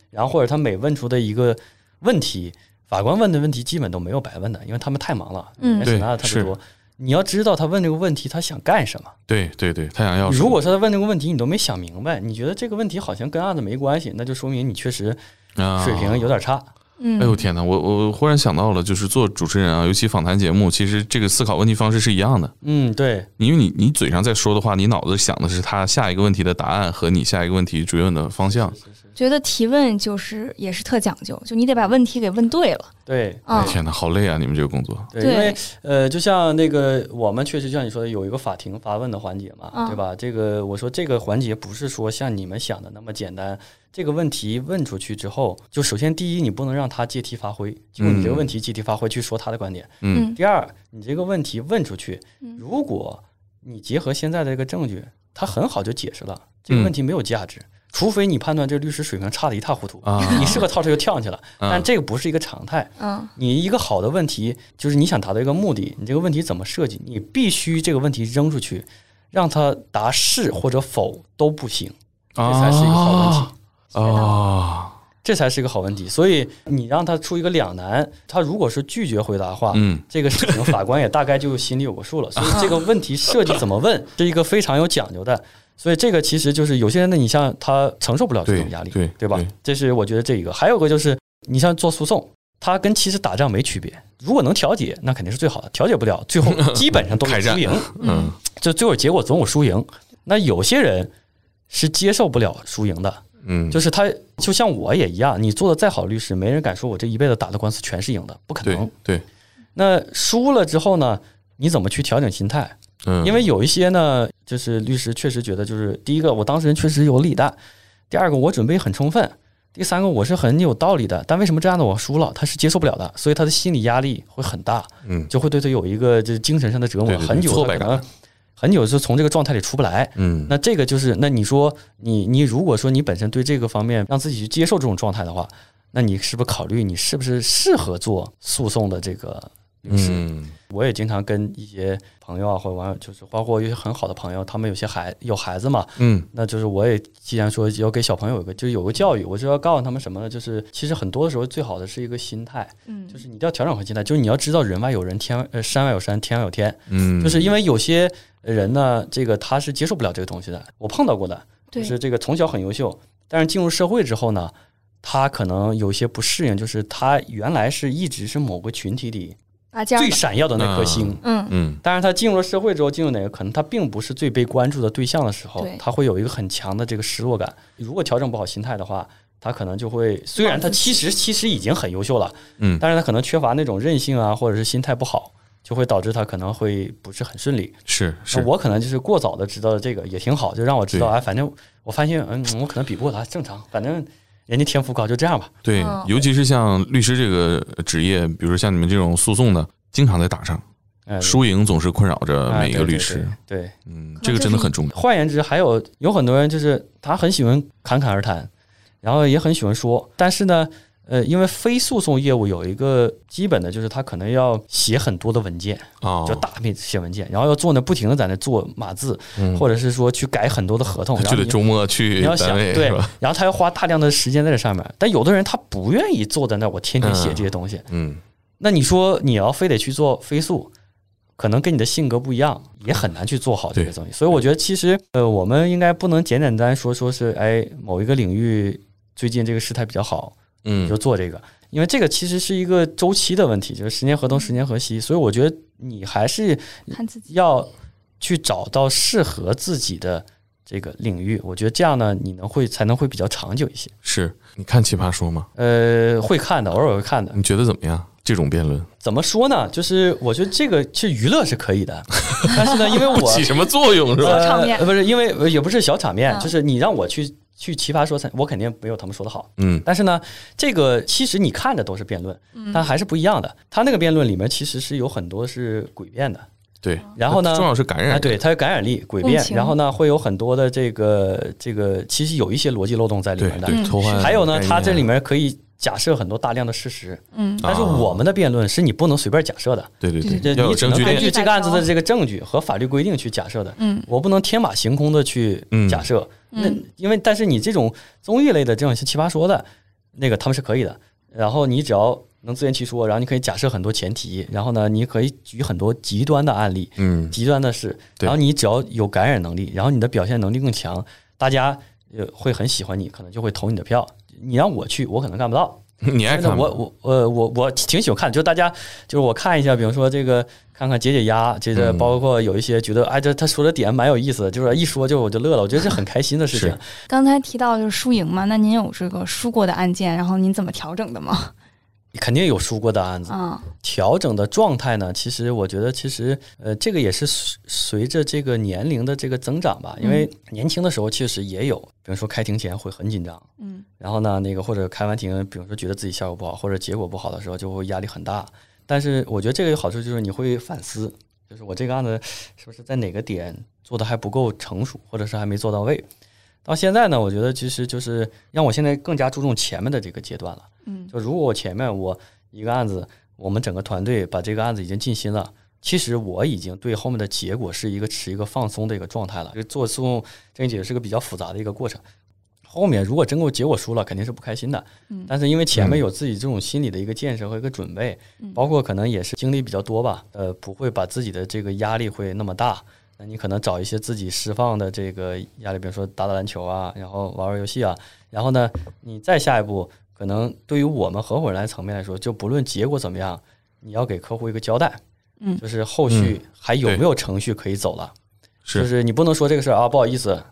然后或者他每问出的一个问题，法官问的问题基本都没有白问的，因为他们太忙了，嗯人审案的特别多。你要知道他问这个问题，他想干什么。对对对，他想要如果说他问这个问题你都没想明白，你觉得这个问题好像跟案子没关系，那就说明你确实啊水平有点差。嗯，哎呦天哪！我我忽然想到了，就是做主持人啊，尤其访谈节目，其实这个思考问题方式是一样的。嗯，对，因为你你嘴上在说的话，你脑子想的是他下一个问题的答案和你下一个问题追问的方向。觉得提问就是也是特讲究，就你得把问题给问对了。对，啊，天哪，好累啊！你们这个工作，对，对因为呃，就像那个我们确实像你说的有一个法庭发问的环节嘛，嗯对吧？这个我说这个环节不是说像你们想的那么简单。这个问题问出去之后，就首先第一，你不能让他借题发挥，就你这个问题借题发挥去说他的观点。嗯嗯第二，你这个问题问出去嗯，如果你结合现在的这个证据，他很好就解释了这个问题没有价值，除非你判断这个律师水平差的一塌糊涂，啊你是个套车就跳上去了，啊但这个不是一个常态。嗯你一个好的问题，就是你想达到一个目的，你这个问题怎么设计？你必须这个问题扔出去，让他答是或者否都不行，这才是一个好问题。啊。这才是一个好问题。所以你让他出一个两难，他如果是拒绝回答的话，嗯这个事情法官也大概就心里有个数了。所以这个问题设计怎么问 是一个非常有讲究的。所以这个其实就是有些人呢，你像他承受不了这种压力，对对吧对？这是我觉得这一个。还有个就是，你像做诉讼，它跟其实打仗没区别。如果能调解，那肯定是最好的；调解不了，最后 基本上都是输赢。嗯就最后结果总有输赢。那有些人是接受不了输赢的，嗯，就是他就像我也一样，你做的再好律师，没人敢说我这一辈子打的官司全是赢的，不可对能。对，那输了之后呢，你怎么去调整心态？嗯，因为有一些呢，就是律师确实觉得，就是第一个，我当事人确实有理的；第二个，我准备很充分；第三个，我是很有道理的。但为什么这样的我输了，他是接受不了的，所以他的心理压力会很大，嗯。就会对他有一个就是精神上的折磨，对对对很久可能很久是从这个状态里出不来。嗯。那这个就是，那你说你你如果说你本身对这个方面让自己去接受这种状态的话，那你是不是考虑你是不是适合做诉讼的这个律师？嗯我也经常跟一些朋友啊，或者网友，就是包括一些很好的朋友，他们有些孩有孩子嘛，嗯那就是我也既然说要给小朋友有个就是有个教育，我就要告诉他们什么呢？就是其实很多的时候最好的是一个心态，嗯，就是你一定要调整好心态，就是你要知道人外有人，天外呃山外有山，天外有天，嗯，就是因为有些人呢，这个他是接受不了这个东西的，我碰到过的，就是这个从小很优秀，但是进入社会之后呢，他可能有些不适应，就是他原来是一直是某个群体里最拔尖儿的，闪耀的那颗星。嗯，嗯。但是他进入了社会之后，进入哪个可能他并不是最被关注的对象的时候，他会有一个很强的这个失落感。如果调整不好心态的话，他可能就会虽然他其实其实已经很优秀了，嗯。但是他可能缺乏那种韧性啊，或者是心态不好，就会导致他可能会不是很顺利。是是。那我可能就是过早的知道了这个也挺好，就让我知道，对。哎，反正我发现，嗯，我可能比不过他，正常，反正人家天赋高，就这样吧。对嗯，尤其是像律师这个职业，比如说像你们这种诉讼的，经常在打仗，哎，输赢总是困扰着哎每一个对对律师。对对嗯，这个真的很重要。换言之，还有有很多人就是他很喜欢侃侃而谈，然后也很喜欢说，但是呢，呃，因为非诉讼业务有一个基本的就是他可能要写很多的文件，哦就大面写文件，然后要坐那不停的在那做码字，嗯或者是说去改很多的合同，然后你就得周末去你要想对？，然后他要花大量的时间在这上面，但有的人他不愿意坐在那，我天天写这些东西。嗯，那你说你要非得去做飞速，可能跟你的性格不一样，也很难去做好这些东西。所以我觉得其实呃，我们应该不能简简单单说说是哎某一个领域最近这个事态比较好，你就嗯做这个，因为这个其实是一个周期的问题，就是十年河东十年河西。所以我觉得你还是要去找到适合自己的这个领域，我觉得这样呢，你能会才能会比较长久一些。是你看《奇葩说》吗？呃，会看的，偶尔会看的。你觉得怎么样？这种辩论怎么说呢？就是我觉得这个其实娱乐是可以的，但是呢，因为我起什么作用是吧？小场面呃、不是因为呃也不是小场面，嗯就是你让我去去奇葩说才，我肯定没有他们说的好。嗯但是呢，这个其实你看着都是辩论，但还是不一样的。他那个辩论里面其实是有很多是诡辩的，对。然后呢，重要是感染对，它有感染力、诡辩，然后呢，会有很多的这个这个，其实有一些逻辑漏洞在里面的。对，嗯偷换还有呢，概它这里面可以假设很多大量的事实，嗯，但是啊。我们的辩论是你不能随便假设的，对对对。你只能根据这个案子的这个证据和法律规定去假设的。嗯。我不能天马行空的去嗯假设。那嗯。因为但是你这种综艺类的这种像奇葩说的，那个他们是可以的。然后你只要能自圆其说，然后你可以假设很多前提，然后呢，你可以举很多极端的案例，嗯。极端的事，然后你只要有感染能力，然后你的表现能力更强，大家呃会很喜欢你，可能就会投你的票。你让我去，我可能干不到。你爱看我我呃我我挺喜欢看的，就大家就是我看一下，比如说这个看看解解压，接着嗯包括有一些觉得哎这他说的点蛮有意思的，就是一说就我就乐了，我觉得这很开心的事情。刚才提到就是输赢嘛，那您有这个输过的案件，然后您怎么调整的吗？肯定有输过的案子，啊，调整的状态呢，其实我觉得其实呃这个也是随随着这个年龄的这个增长吧，因为年轻的时候确实也有，比如说开庭前会很紧张，嗯。然后呢，那个或者开完庭，比如说觉得自己效果不好或者结果不好的时候，就会压力很大。但是我觉得这个有好处，就是你会反思，就是我这个案子是不是在哪个点做的还不够成熟，或者是还没做到位。到现在呢，我觉得其实就是让我现在更加注重前面的这个阶段了。嗯就如果我前面我一个案子，我们整个团队把这个案子已经尽心了。其实我已经对后面的结果是一个持一个放松的一个状态了。就做诉讼证据解是个比较复杂的一个过程。后面如果真够结果输了，肯定是不开心的。嗯但是因为前面有自己这种心理的一个建设和一个准备，嗯包括可能也是经历比较多吧，呃，不会把自己的这个压力会那么大。那你可能找一些自己释放的这个压力，比如说打打篮球啊，然后玩玩游戏啊，然后呢，你再下一步，可能对于我们合伙人来层面来说，就不论结果怎么样，你要给客户一个交代，嗯。就是后续还有没有程序可以走了，是。就是你不能说这个事儿啊，不好意思，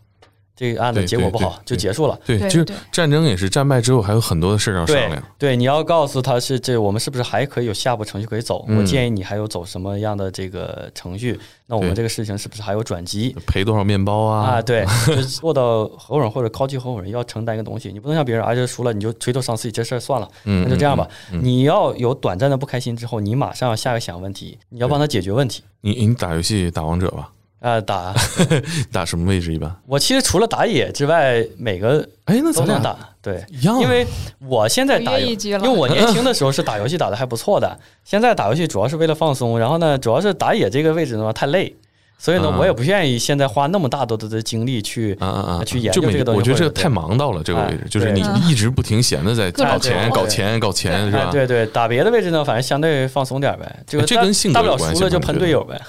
这个案子结果不好就结束了。对，就是战争也是战败之后还有很多的事儿要商量。对，你要告诉他是这，我们是不是还可以有下步程序可以走？嗯我建议你还有走什么样的这个程序？那我们这个事情是不是还有转机？赔多少面包啊？啊，对，就是做到合伙人或者高级合伙人要承担一个东西，你不能像别人啊，这输了你就垂头丧气，这事儿算了，嗯，那就这样吧。你要有短暂的不开心之后，你马上要下个想问题，你要帮他解决问题你你打游戏打王者吧？啊、打 打什么位置一般？我其实除了打野之外，每个哎，那咱俩都能打，对。一样啊，因为我现在打因为我年轻的时候是打游戏打的还不错的，现在打游戏主要是为了放松，然后呢，主要是打野这个位置呢太累，所以呢，啊我也不愿意现在花那么大多的精力去啊啊啊，去研究这个东西我觉得这个太忙到了这个位置哎，就是你一直不停闲的在搞钱、搞钱、搞钱，是吧？哎对对，打别的位置呢，反正相对放松点呗，这个这大跟性格大不了输了就喷队友呗，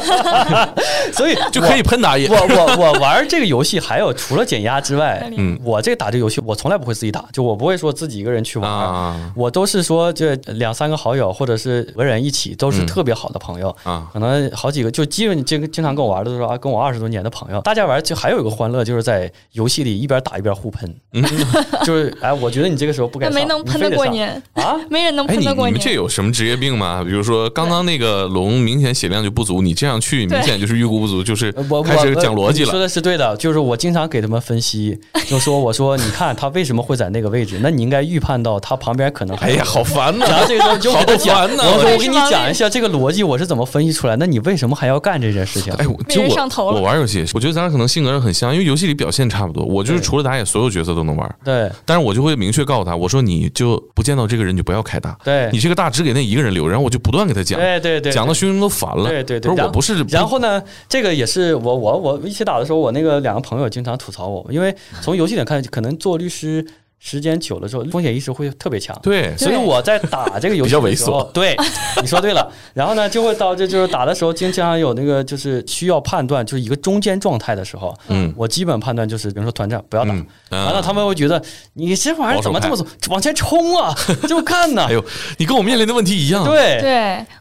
所以就可以喷打野。我我我玩这个游戏，还有除了减压之外，嗯我这打这个游戏，我从来不会自己打，就我不会说自己一个人去玩。啊我都是说，这两三个好友，或者是五个人一起，都是嗯。特别好的朋友，啊，可能好几个，就基本经经常跟我玩的都是啊，跟我二十多年的朋友，大家玩就还有一个欢乐，就是在游戏里一边打一边互喷，就是哎，我觉得你这个时候不该上，那没能你非得上喷得过你，啊？没人能哎，你喷得过您。你们这有什么职业病吗？比如说刚刚那个龙明显血量就不足，你这样去 明显就是预估不足，就是呃我开始讲逻辑了说。的是对的，就是我经常给他们分析，就说我说你看他为什么会在那个位置，那你应该预判到他旁边可能还哎呀，好烦呐！然后这个时候就给他讲，好烦呐我说我给你讲一下这个逻辑我是怎么分析出来，那你为什么还要干这件事情？哎，我被就我上头了我玩游戏，我觉得咱俩可能性格上很像，因为游戏里表现差不多。我就是除了打野，所有角色都能玩，对但是我就会明确告诉他，我说你就不见到这个人就不要开大，对你这个大只给那一个人留，然后我就不断给他讲，对对对，讲的兄弟都烦了。对对对他说然后我不是，然后呢，这个也是我我我一起打的时候，我那个两个朋友经常吐槽我，因为从游戏里看，可能做律师时间久了之后，风险意识会特别强。对，所以我在打这个游戏 比较猥的时候琐 对，你说对了。然后呢，就会导致就是打的时候，经常有那个就是需要判断，就是一个中间状态的时候，嗯我基本判断就是，比如说团战不要打，嗯，完了他们会觉得你这玩意儿怎么这么走，往前冲啊，就干呢哎。呦，你跟我面临的问题一样。对对，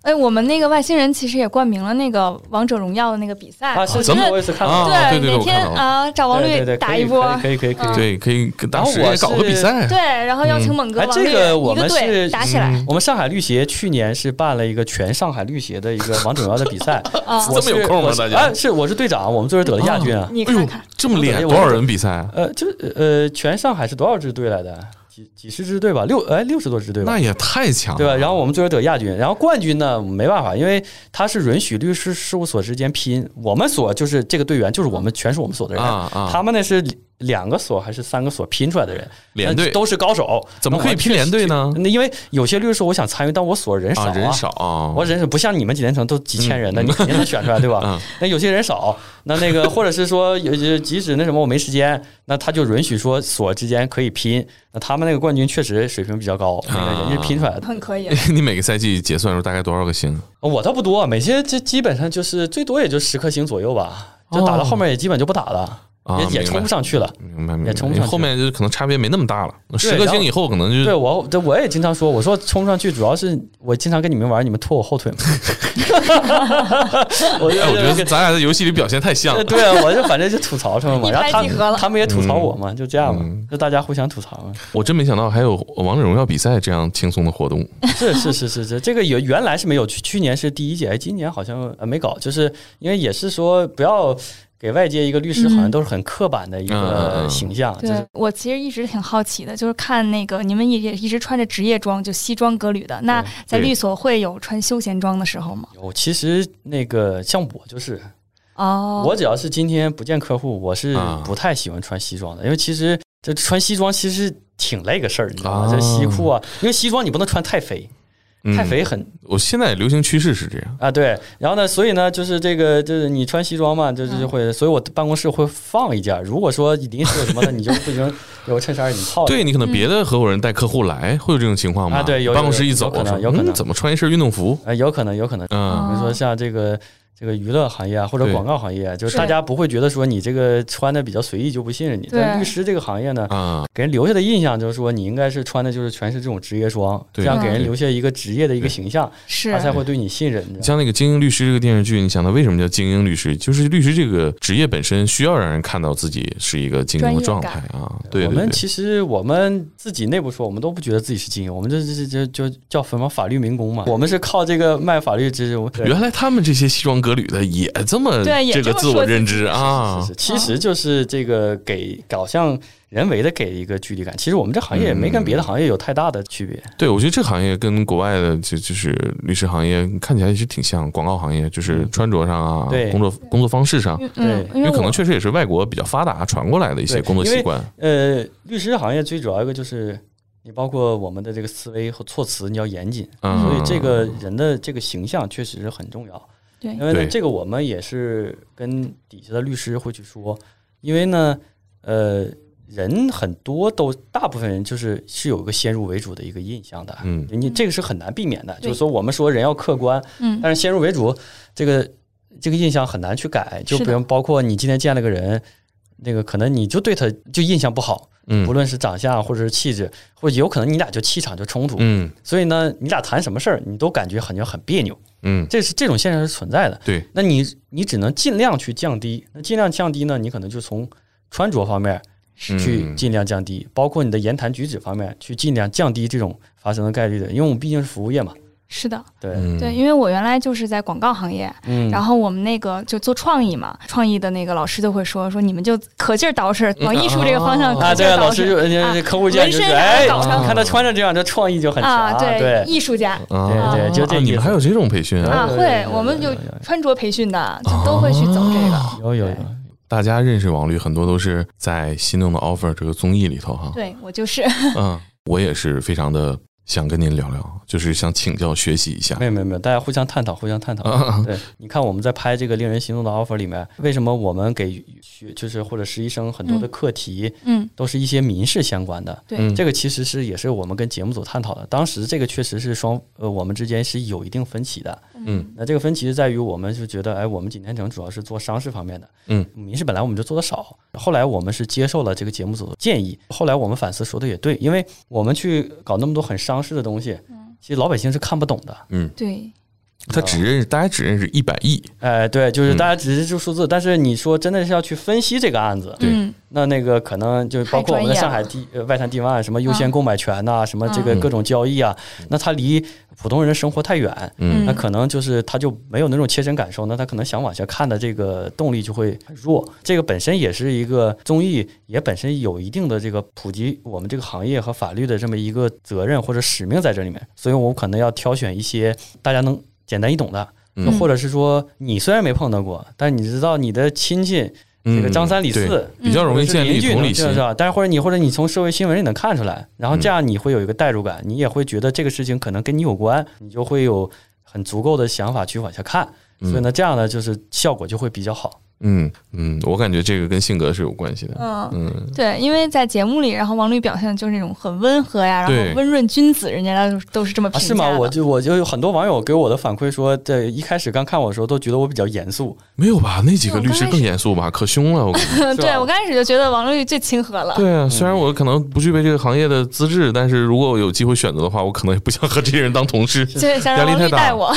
哎，我们那个外星人其实也冠名了那个王者荣耀的那个比赛，啊，是咱们我也是看。对对对啊找王律对对对，可以打一波，可以可以可以可以。对，可以跟当时然后我也搞个比赛。对，然后邀请猛哥、哎王这个我们是打起来嗯我们上海律协去年是办了一个全上海律协的一个王者荣耀的比赛，啊！我这么有空吗大家哎，是我是队长，我们最后得了亚军啊。你看看，这么厉害，多少人比赛啊？呃，就呃，全上海是多少支队来的？几几十支队吧，六哎六十多支队吧那。也太强了，对吧？然后我们最后得亚军，然后冠军呢没办法，因为他是允许律师事务所之间拼，我们所就是这个队员就是我们全是我们所的人，啊啊，他们那是两个所还是三个所拼出来的人，连队都是高手，怎么可以拼连队呢？那因为有些律师我想参与，但我所人少啊，人少啊，我人少不像你们几连城都几千人的，嗯你肯定能选出来，对吧？嗯那有些人少，那那个或者是说有有即使那什么我没时间，那他就允许说所之间可以拼。那他们那个冠军确实水平比较高，那个人家拼出来的。很可以。你每个赛季结算的时候大概多少个星？我倒不多，每些这基本上就是最多也就十颗星左右吧，就打到后面也基本就不打了，啊，也也冲不上去了。明白明白，也冲不上去后面就可能差别没那么大了，十个星以后可能就对我，这我也经常说，我说冲上去主要是我经常跟你们玩，你们拖我后腿嘛。我我觉得咱俩在游戏里表现太像了。呃对啊，我就反正就吐槽他们嘛，然后他拍即合了他们也吐槽我嘛，就这样嘛嗯，就大家互相吐槽嘛。我真没想到还有王者荣耀比赛这样轻松的活动。是是是是是，这个原原来是没有，去去年是第一届，哎，今年好像呃没搞，就是因为也是说不要给外界一个律师好像都是很刻板的一个嗯形象，就对是我其实一直挺好奇的，就是看那个你们也一直穿着职业装，就西装革履的。那在律所会有穿休闲装的时候吗？有。其实那个像我就是，哦，我只要是今天不见客户，我是啊不太喜欢穿西装的，因为其实这穿西装其实挺累个事儿，你知道吗？啊这西裤啊，因为西装你不能穿太肥。嗯太肥很我现在流行趋势是这样，啊，对，然后呢，所以呢，就是这个，就是你穿西装嘛，就是就会，所以我办公室会放一件。如果说临时有什么的，你就不行，有个衬衫儿你套着。对你可能别的合伙人带客户来，会有这种情况吗？啊对有有办公室一走有可能有可能嗯怎么穿一身运动服？啊，有可能，有可能。嗯比如说像这个这个娱乐行业啊，或者广告行业啊，就是是大家不会觉得说你这个穿的比较随意就不信任你。对但律师这个行业呢，啊，给人留下的印象就是说你应该是穿的就是全是这种职业装，这样给人留下一个职业的一个形象，是他才会对你信任。像那个《精英律师》这个电视剧，你想他为什么叫精英律师？就是律师这个职业本身需要让人看到自己是一个精英的状态啊。对我们其实我们自己内部说，我们都不觉得自己是精英，我们这这这就叫什么法律民工嘛。我们是靠这个卖法律知识。原来他们这些西装革履的也这么对这个自我认知啊是是，其实就是这个给搞像人为的给一个距离感。其实我们这行业也没跟别的行业有太大的区别。对，我觉得这行业跟国外的就就是律师行业看起来其实挺像，广告行业就是穿着上啊，工作工作方式上，对，因为可能确实也是外国比较发达传过来的一些工作习惯。呃，律师行业最主要一个就是你包括我们的这个思维和措辞你要严谨，嗯，所以这个人的这个形象确实是很重要。对。因为呢，这个我们也是跟底下的律师会去说，因为呢，呃，人很多都大部分人就是是有一个先入为主的一个印象的，嗯。你这个是很难避免的。对。就是说，我们说人要客观，嗯。但是先入为主这个这个印象很难去改。就比的。如包括你今天见了个人，那个可能你就对他就印象不好，嗯不论是长相或者是气质，或者有可能你俩就气场就冲突，嗯所以呢，你俩谈什么事儿，你都感觉好像很别扭。嗯，这是这种现象是存在的。对，那你你只能尽量去降低，那尽量降低呢，你可能就从穿着方面去嗯尽量降低，包括你的言谈举止方面去尽量降低这种发生的概率的，因为我们毕竟是服务业嘛。是的，对，嗯。对，因为我原来就是在广告行业，嗯，然后我们那个就做创意嘛，创意的那个老师就会说说你们就可劲儿捯饬，往艺术这个方向哦啊，可劲儿捯对啊，老师就人家啊这客户见纹身就是哎，看他穿着这样，这创意就很啊，强，对艺术家啊对对就这啊你们还有这种培训啊？啊，会我们有穿着培训的，就都会去走这个。有有有，大家认识王律很多都是在心动的 offer 这个综艺里头哈。对我就是，嗯，我也是非常的想跟您聊聊，就是想请教学习一下没。有没有没有，大家互相探讨，互相探讨。啊，对，你看我们在拍这个令人心动的 offer 里面，为什么我们给学就是或者实习生很多的课题嗯，都是一些民事相关的？对嗯这个其实是也是我们跟节目组探讨的。当时这个确实是双呃我们之间是有一定分歧的。嗯那这个分歧是在于我们是觉得，哎，我们景天城主要是做商事方面的，嗯，民事本来我们就做的少。后来我们是接受了这个节目组的建议，后来我们反思说的也对，因为我们去搞那么多很商事的东西，其实老百姓是看不懂的。嗯，对，他只认识大家只认识一百亿，哎，对，就是嗯。大家只是就数字，但是你说真的是要去分析这个案子，对。嗯，那那个可能就包括我们的上海地呃外滩地湾什么优先购买权呐、什么这个嗯。各种交易啊，那他离普通人的生活太远，嗯。那可能就是他就没有那种切身感受，那他可能想往下看的这个动力就会很弱。这个本身也是一个综艺，也本身有一定的这个普及我们这个行业和法律的这么一个责任或者使命在这里面，所以我可能要挑选一些大家能简单易懂的，嗯或者是说你虽然没碰到过，但你知道你的亲戚这个张三李对四。比较容易建立同理心是。吧？但是或者你或者你从社会新闻里能看出来，然后这样你会有一个代入感，你也会觉得这个事情可能跟你有关，你就会有很足够的想法去往下看。所以呢，这样呢就是效果就会比较好。嗯嗯，我感觉这个跟性格是有关系的。嗯。嗯，对，因为在节目里，然后王律表现的就是那种很温和呀，然后温润君子，人家都都是这么啊，评价是吗？我就我就有很多网友给我的反馈说，这一开始刚看我的时候都觉得我比较严肃，没有吧？那几个律师更严肃吧？可凶了，我 对我刚开始就觉得王律最亲和了。对啊，虽然我可能不具备这个行业的资质，但是如果我有机会选择的话，我可能也不想和这些人当同事。对，想让王压力太大律带我。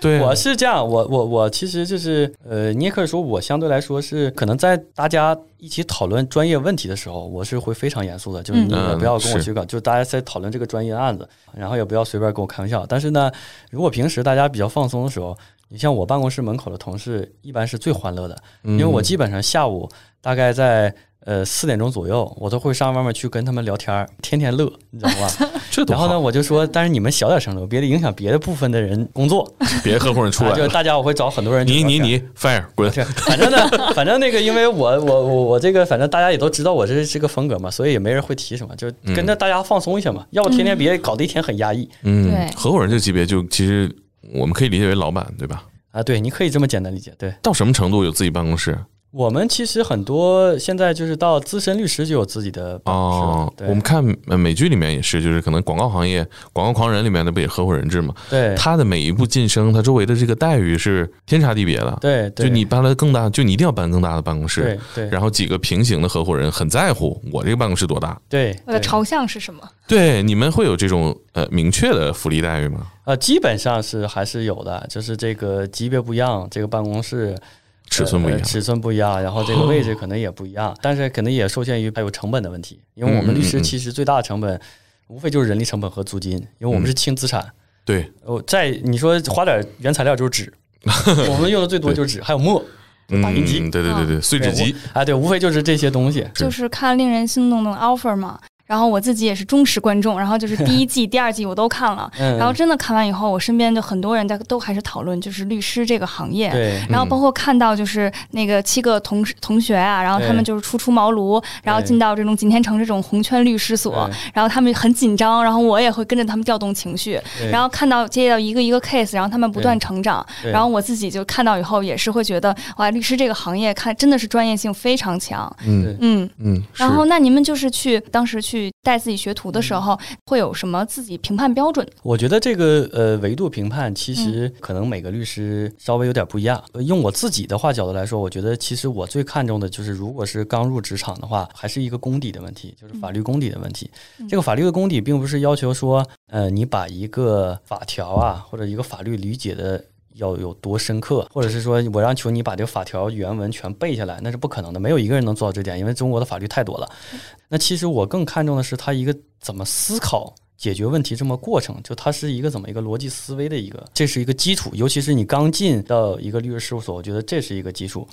对，我是这样，我我我其实就是呃，你也可以说我相对来说是可能在大家一起讨论专业问题的时候，我是会非常严肃的，就是你也不要跟我嗯去搞，就大家在讨论这个专业案子，然后也不要随便跟我开玩笑。但是呢，如果平时大家比较放松的时候，你像我办公室门口的同事，一般是最欢乐的，因为我基本上下午大概在呃四点钟左右，我都会上外面去跟他们聊天，天天乐，你知道吧？这然后呢，我就说，但是你们小点声乐，别的影响别的部分的人工作。别的合伙人出来啊就是，大家我会找很多人。你你你 fire 滚，是，反正呢，反正那个，因为我我我我这个，反正大家也都知道我这是这个风格嘛，所以也没人会提什么，就跟着大家放松一下嘛。要不天天别搞得一天很压抑嗯对，合伙人这个级别就其实我们可以理解为老板，对吧？啊。对，你可以这么简单理解。对到什么程度有自己办公室？我们其实很多现在就是到资深律师就有自己的办公室了哦，我们看呃美剧里面也是，就是可能广告行业、广告狂人里面的不也合伙人制嘛？对他的每一步晋升，他周围的这个待遇是天差地别的。对，对就你搬了更大，就你一定要搬更大的办公室对，对然后几个平行的合伙人很在乎我这个办公室多大。对对我的朝向是什么？对，你们会有这种呃明确的福利待遇吗？呃，基本上是还是有的，就是这个级别不一样，这个办公室尺寸不一样呃，尺寸不一样，然后这个位置可能也不一样，但是可能也受限于还有成本的问题，因为我们律师其实最大的成本无非就是人力成本和租金，因为我们是轻资产。对，哦，在你说花点原材料就是纸，我们用的最多就是纸，还有墨，嗯，打印机对对对对，碎纸机，啊，对，无非就是这些东西。就是看令人心动的 offer 嘛。然后我自己也是忠实观众，然后就是第一季、第二季我都看了。嗯，然后真的看完以后，我身边就很多人在都还是讨论就是律师这个行业。对。然后包括看到就是那个七个同事同学啊，然后他们就是初出茅庐，然后进到这种锦天城这种红圈律师所，然后他们很紧张，然后我也会跟着他们调动情绪，然后看到接到一个一个 case，然后他们不断成长，然后我自己就看到以后也是会觉得哇，律师这个行业看真的是专业性非常强，嗯。嗯。嗯，然后，那你们就是去当时去带自己学徒的时候，会有什么自己评判标准？我觉得这个呃维度评判，其嗯实可能每个律师稍微有点不一样。呃用我自己的话角度来说，我觉得其实我最看重的就是，如果是刚入职场的话，还是一个功底的问题，就是法律功底的问题。嗯这个法律的功底，并不是要求说，呃，你把一个法条啊或者一个法律理解的。要有多深刻，或者是说我让求你把这个法条原文全背下来，那是不可能的，没有一个人能做到这点，因为中国的法律太多了。那其实我更看重的是他一个怎么思考解决问题这么过程，就它是一个怎么一个逻辑思维的一个，这是一个基础。尤其是你刚进到一个律师事务所，我觉得这是一个基础。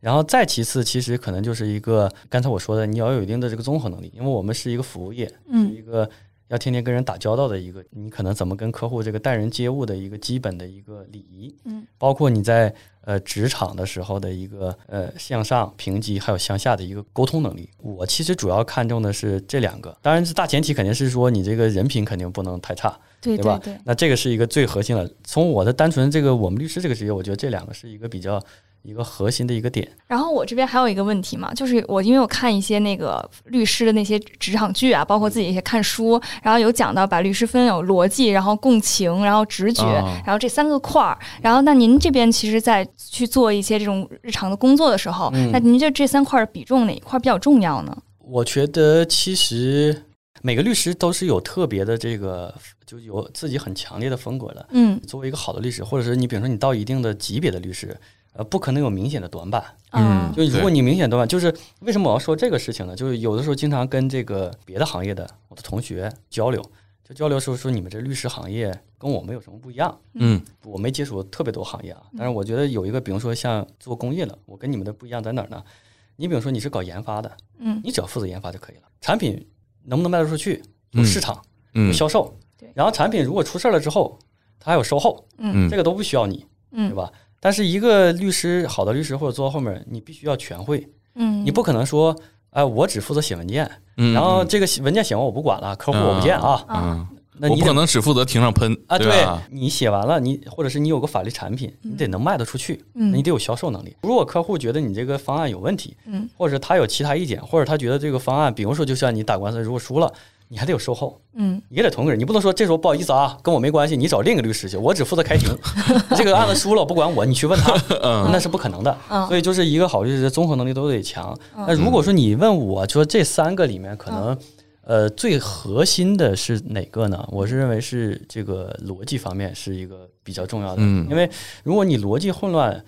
然后再其次，其实可能就是一个刚才我说的，你要有一定的这个综合能力，因为我们是一个服务业，是嗯一个要天天跟人打交道的一个，你可能怎么跟客户这个待人接物的一个基本的一个礼仪，嗯，包括你在呃职场的时候的一个呃向上评级还有向下的一个沟通能力。我其实主要看重的是这两个，当然是大前提肯定是说你这个人品肯定不能太差，对吧？对对对，那这个是一个最核心的。从我的单纯这个我们律师这个职业，我觉得这两个是一个比较一个核心的一个点。然后我这边还有一个问题嘛，就是我因为我看一些那个律师的那些职场剧啊，包括自己一些看书，然后有讲到把律师分有逻辑，然后共情，然后直觉，啊然后这三个块儿。然后那您这边其实，在去做一些这种日常的工作的时候，嗯那您觉得这三块儿比重哪一块儿比较重要呢？我觉得其实每个律师都是有特别的这个，就有自己很强烈的风格的。嗯作为一个好的律师，或者是你比如说你到一定的级别的律师，呃，不可能有明显的短板。啊嗯就如果你明显短板，就是为什么我要说这个事情呢？就是有的时候经常跟这个别的行业的我的同学交流，就交流说说你们这律师行业跟我们有什么不一样？嗯我没接触特别多行业啊，但是我觉得有一个，比如说像做工业的，我跟你们的不一样在哪儿呢？你比如说你是搞研发的，嗯你只要负责研发就可以了。产品能不能卖得出去，有嗯市场，有嗯销售对。然后产品如果出事儿了之后，它还有售后，嗯这个都不需要你，嗯对嗯吧？但是一个律师，好的律师或者做到后面，你必须要全会，嗯，你不可能说，哎，我只负责写文件，嗯，然后这个文件写完我不管了，客户我不见啊，嗯，那你不可能只负责庭上喷啊，对？你写完了，你或者是你有个法律产品，你得能卖得出去，嗯。那你得有销售能力。如果客户觉得你这个方案有问题，嗯。或者他有其他意见，或者他觉得这个方案，比如说就像你打官司如果输了，你还得有售后，嗯也得同个人，你不能说这时候不好意思啊，跟我没关系，你找另一个律师去，我只负责开庭，这个案子输了不管我，你去问他，那是不可能的。嗯所以就是一个好律师综合能力都得强。那如果说你问我说这三个里面可能。呃，最核心的是哪个呢？我是认为是这个逻辑方面是一个比较重要的，嗯因为如果你逻辑混乱，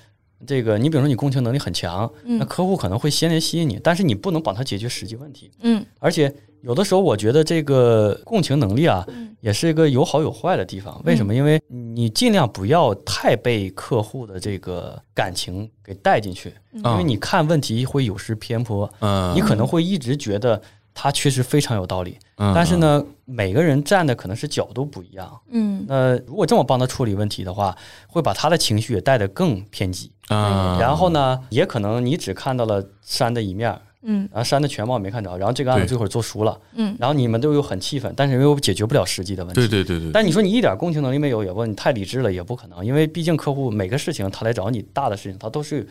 这个你比如说你共情能力很强，那嗯客户可能会先来吸引你，但是你不能帮他解决实际问题。嗯。而且有的时候，我觉得这个共情能力啊，嗯。也是一个有好有坏的地方。为什么？因为你尽量不要太被客户的这个感情给带进去，因啊为你看问题会有失偏颇，嗯，你可能会一直觉得他确实非常有道理，嗯，但是呢，每个人站的可能是角度不一样。嗯那如果这么帮他处理问题的话，会把他的情绪也带得更偏激。然后呢，也可能你只看到了山的一面，嗯然后山的全貌没看着，然后这个案子对最后做输了，嗯然后你们都有很气愤，但是又解决不了实际的问题。对对对对，但你说你一点共情能力没有，也不你太理智了，也不可能，因为毕竟客户每个事情他来找你大的事情，他都是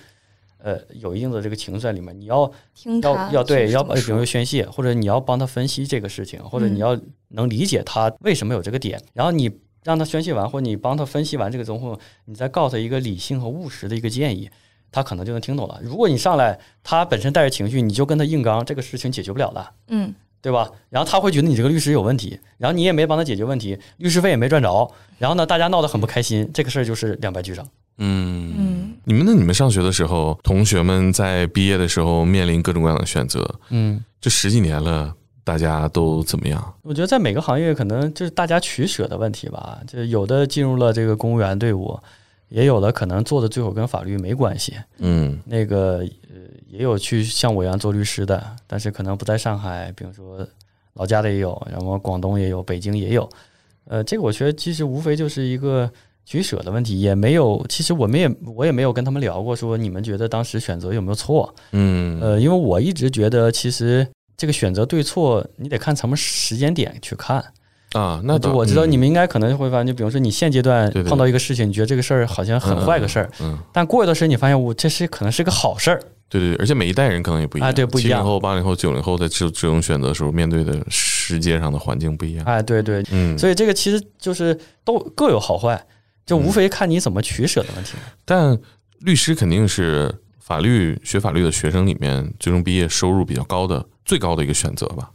呃有一定的这个情绪在里面，你要听要要对去要比如宣泄，或者你要帮他分析这个事情，或者嗯你要能理解他为什么有这个点，然后你让他宣泄完，或者你帮他分析完这个之后，你再告诉他一个理性和务实的一个建议。他可能就能听懂了。如果你上来，他本身带着情绪，你就跟他硬刚，这个事情解决不了的。嗯对吧？然后他会觉得你这个律师有问题，然后你也没帮他解决问题，律师费也没赚着，然后呢，大家闹得很不开心，这个事儿就是两败俱伤。嗯。嗯你们那你们上学的时候，同学们在毕业的时候面临各种各样的选择，嗯，这十几年了，大家都怎么样？我觉得在每个行业可能就是大家取舍的问题吧，就有的进入了这个公务员队伍，也有的可能做的最后跟法律没关系，嗯。那个呃也有去像我一样做律师的，但是可能不在上海，比如说老家的也有，然后广东也有，北京也有，呃，这个我觉得其实无非就是一个取舍的问题，也没有，其实我们也我也没有跟他们聊过说你们觉得当时选择有没有错，嗯呃，因为我一直觉得其实这个选择对错你得看什么时间点去看。啊，那就我知道嗯你们应该可能会发现，就比如说你现阶段碰到一个事情，你觉得这个事儿好像很坏个事儿，，嗯，嗯但过一段时间你发现我这是可能是个好事儿，对对对，而且每一代人可能也不一样，啊对不一样七零后、八零后、九零后在这这种选择的时候，面对的世界上的环境不一样。哎，对对，嗯，所以这个其实就是都各有好坏，就无非看你怎么取舍的问题。但律师肯定是法律学法律的学生里面最终毕业收入比较高的最高的一个选择吧。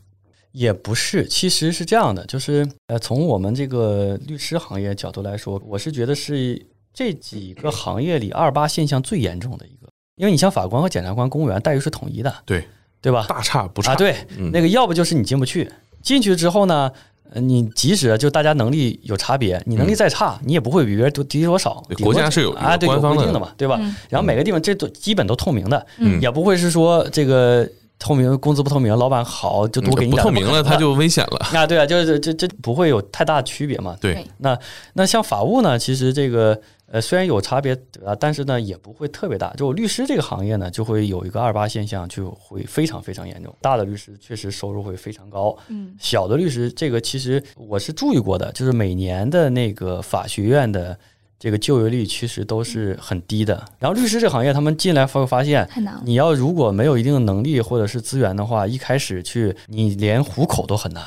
也不是，其实是这样的，就是呃，从我们这个律师行业角度来说，我是觉得是这几个行业里二八现象最严重的一个，因为你像法官和检察官、公务员待遇是统一的，对对吧？大差不差。啊，对，嗯那个要不就是你进不去，进去之后呢，呃你即使就大家能力有差别，你能力再差，你也不会比别人多低多少国家是有啊，对，官方定的嘛，对吧？嗯然后每个地方这都基本都透明的，嗯也不会是说这个透明工资不透明，老板好就多给你点不透明了，他就危险了。啊，对啊，就是这这不会有太大的区别嘛。对对，那那像法务呢，其实这个呃虽然有差别啊，但是呢也不会特别大。就律师这个行业呢，就会有一个二八现象，就会非常非常严重。大的律师确实收入会非常高，嗯小的律师这个其实我是注意过的，就是每年的那个法学院的。这个就业率其实都是很低的，然后律师这个行业，他们进来会发现，太难了。你要如果没有一定的能力或者是资源的话，一开始去你连糊口都很难。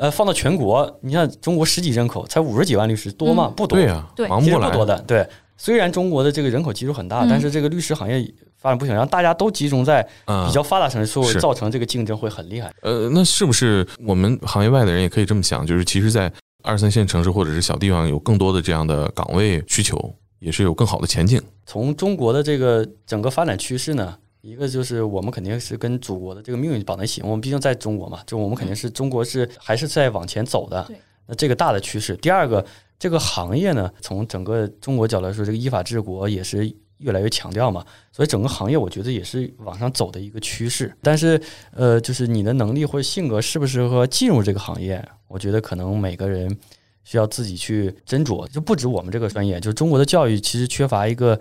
呃，放到全国，你像中国十几人口，才五十几万律师，多吗？嗯不多，对呀，对其忙不过来。实不多的。对，虽然中国的这个人口基数很大，嗯但是这个律师行业发展不行，然后大家都集中在啊比较发达城市，是造成这个竞争会很厉害。呃，那是不是我们行业外的人也可以这么想？就是其实，在二三线城市或者是小地方，有更多的这样的岗位需求，也是有更好的前景。从中国的这个整个发展趋势呢，一个就是我们肯定是跟祖国的这个命运绑在一起，我们毕竟在中国嘛，就我们肯定是中国是还是在往前走的。那这个大的趋势，第二个这个行业呢，从整个中国角度来说，这个依法治国也是越来越强调嘛，所以整个行业我觉得也是往上走的一个趋势。但是呃，就是你的能力或者性格适不适合进入这个行业，我觉得可能每个人需要自己去斟酌。就不止我们这个专业，就中国的教育其实缺乏一个。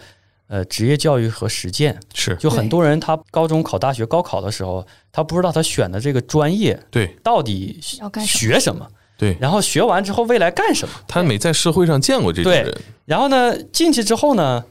呃，职业教育和实践，是就很多人他高中考大学高考的时候，他不知道他选的这个专业对到底要干什么学什么，对，然后学完之后未来干什么。他没在社会上见过这种对人。然后呢，进去之后呢，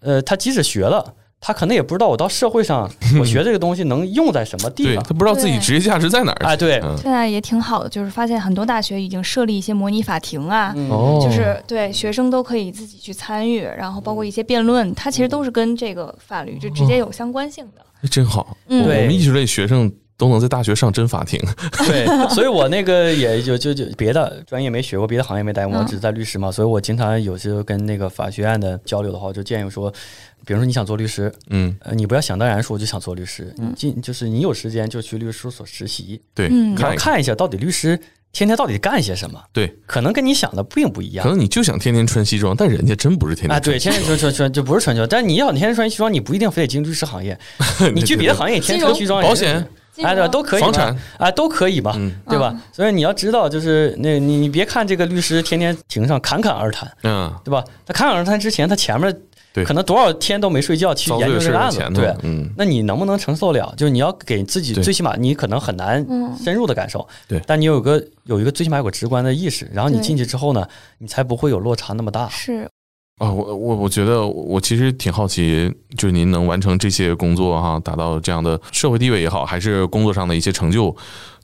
呃，他即使学了，他可能也不知道我到社会上 我学这个东西能用在什么地方。他不知道自己职业价值在哪儿。哎，对，嗯，现在也挺好的，就是发现很多大学已经设立一些模拟法庭啊，就是对学生都可以自己去参与，然后包括一些辩论，它其实都是跟这个法律就直接有相关性的。那真好。嗯我们艺术类学生都能在大学上真法庭。对，所以我那个也就就就别的专业没学过，别的行业没待过，我嗯只是在律师嘛，所以我经常有时候跟那个法学院的交流的话，我就建议说，比如说你想做律师，嗯，呃，你不要想当然说我就想做律师，嗯你进就是你有时间就去律师事务所实习，对，嗯你要看一看。一下到底律师天天到底干些什么，对，可能跟你想的并不一样。可能你就想天天穿西装，但人家真不是天啊，天对，天天穿穿穿穿就不是穿西装，但你要天天穿西装，你不一定非得进律师行业，你去别的行业天天穿西装保险、哎，对吧，都可以嘛，房产，啊，都可以吧，嗯对吧？所以你要知道，就是那你你别看这个律师天天庭上侃侃而谈，嗯，对吧？他侃侃而谈之前，他前面对可能多少天都没睡觉去研究这个案子对。，嗯，那你能不能承受了？就是你要给自己最起码，你可能很难嗯深入的感受，对但你有个有一个最起码有个直观的意识，然后你进去之后呢，你才不会有落差那么大。是啊，我我我觉得我其实挺好奇，就是您能完成这些工作哈，达到这样的社会地位也好，还是工作上的一些成就，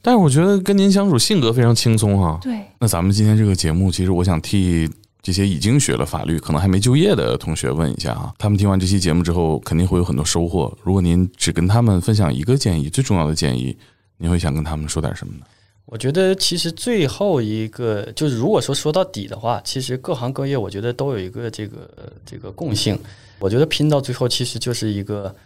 但是我觉得跟您相处性格非常轻松哈。对，那咱们今天这个节目，其实我想替这些已经学了法律，可能还没就业的同学问一下啊，他们听完这期节目之后，肯定会有很多收获。如果您只跟他们分享一个建议，最重要的建议，您会想跟他们说点什么呢？我觉得其实最后一个就是，如果说说到底的话，其实各行各业我觉得都有一个这个这个共性。我觉得拼到最后其实就是一个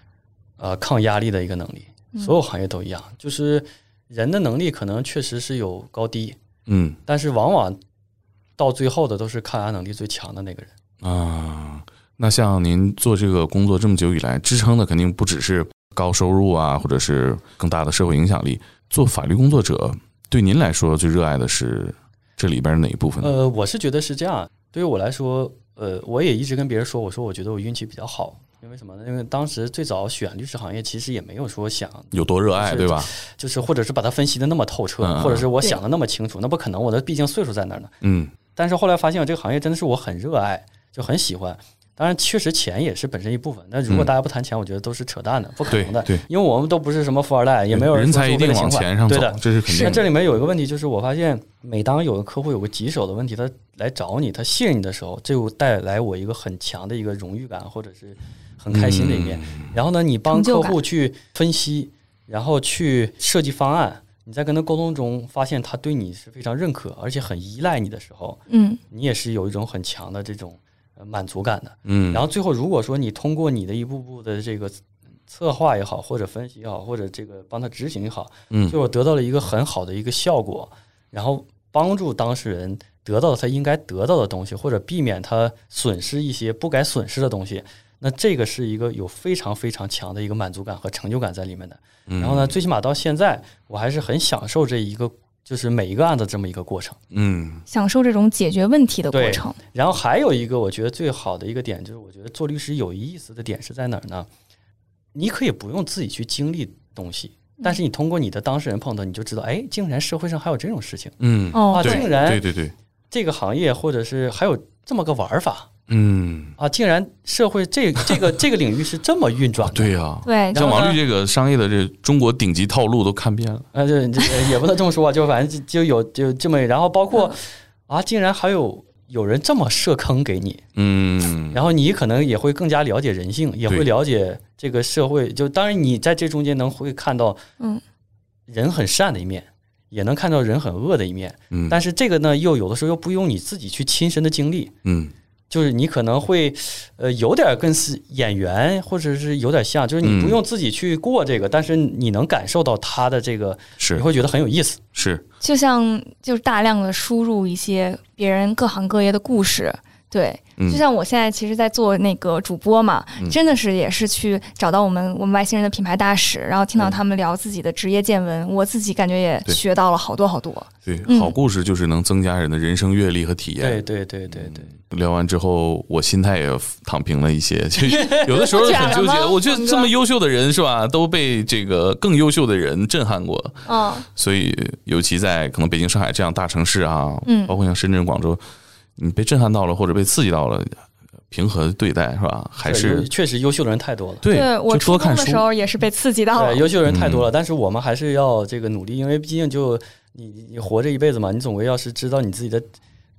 呃抗压力的一个能力，所有行业都一样，就是人的能力可能确实是有高低，嗯但是往往到最后的都是抗压能力最强的那个人。啊，那像您做这个工作这么久以来，支撑的肯定不只是高收入啊，或者是更大的社会影响力。做法律工作者，对您来说最热爱的是这里边哪一部分？呃，我是觉得是这样。对于我来说，呃，我也一直跟别人说，我说我觉得我运气比较好，因为什么呢？因为当时最早选律师行业，其实也没有说想有多热爱，是对吧？就是或者是把它分析的那么透彻，或者是我想的那么清楚，那不可能，我的毕竟岁数在那儿呢。嗯但是后来发现，这个行业真的是我很热爱，就很喜欢。当然，确实钱也是本身一部分。那如果嗯大家不谈钱，我觉得都是扯淡的，不可能的。对，因为我们都不是什么富二代，也没有人人说才一定往是为了情怀钱上走对的，，这是肯定的。那这里面有一个问题，就是我发现，每当有个客户有个棘手的问题，他来找你，他信任你的时候，这就带来我一个很强的一个荣誉感，或者是很开心的一面。嗯然后呢，你帮客户去分析，然后去设计方案，你在跟他沟通中发现他对你是非常认可，而且很依赖你的时候，嗯你也是有一种很强的这种呃满足感的。嗯，然后最后，如果说你通过你的一步步的这个策划也好，或者分析也好，或者这个帮他执行也好，嗯最后得到了一个很好的一个效果，然后帮助当事人得到他应该得到的东西，或者避免他损失一些不该损失的东西。那这个是一个有非常非常强的一个满足感和成就感在里面的。嗯然后呢，最起码到现在，我还是很享受这一个，就是每一个案子这么一个过程。嗯享受这种解决问题的过程。然后还有一个我觉得最好的一个点，就是我觉得做律师有意思的点是在哪儿呢？你可以不用自己去经历东西，但是你通过你的当事人碰到，你就知道，哎，竟然社会上还有这种事情，嗯，哦，啊竟然对对对，这个行业或者是还有这么个玩法嗯，啊，竟然社会这这个这个领域是这么运转的。对呀。对，像王律这个商业的这中国顶级套路都看遍了，呃，这这也不能这么说，就反正就就有就这么，然后包括 啊，竟然还有有人这么设坑给你，嗯，然后你可能也会更加了解人性，也会了解这个社会。就当然你在这中间能会看到，嗯，人很善的一面，也能看到人很恶的一面。嗯，但是这个呢，又有的时候又不用你自己去亲身的经历，嗯就是你可能会，呃，有点跟是演员或者是有点像，就是你嗯不用自己去过这个，但是你能感受到他的这个，是你会觉得很有意思。是，就像就是大量的输入一些别人各行各业的故事。对，嗯就像我现在其实，在做那个主播嘛，嗯真的是也是去找到我们我们外星人的品牌大使，然后听到嗯他们聊自己的职业见闻，我自己感觉也学到了好多好多。对，嗯好故事就是能增加人的人生阅历和体验。对对对对对，聊完之后，我心态也躺平了一些。就有的时候很纠结，我觉得这么优秀的人是吧，都被这个更优秀的人震撼过。嗯，所以，尤其在可能北京、上海这样大城市啊，嗯包括像深圳、广州，你被震撼到了或者被刺激到了，平和地对待是吧？还是确实优秀的人太多了。对，我初就多看书。中的时候也是被刺激到了对，。优秀的人太多了，嗯但是我们还是要这个努力，因为毕竟就你你你活着一辈子嘛，你总归要是知道你自己的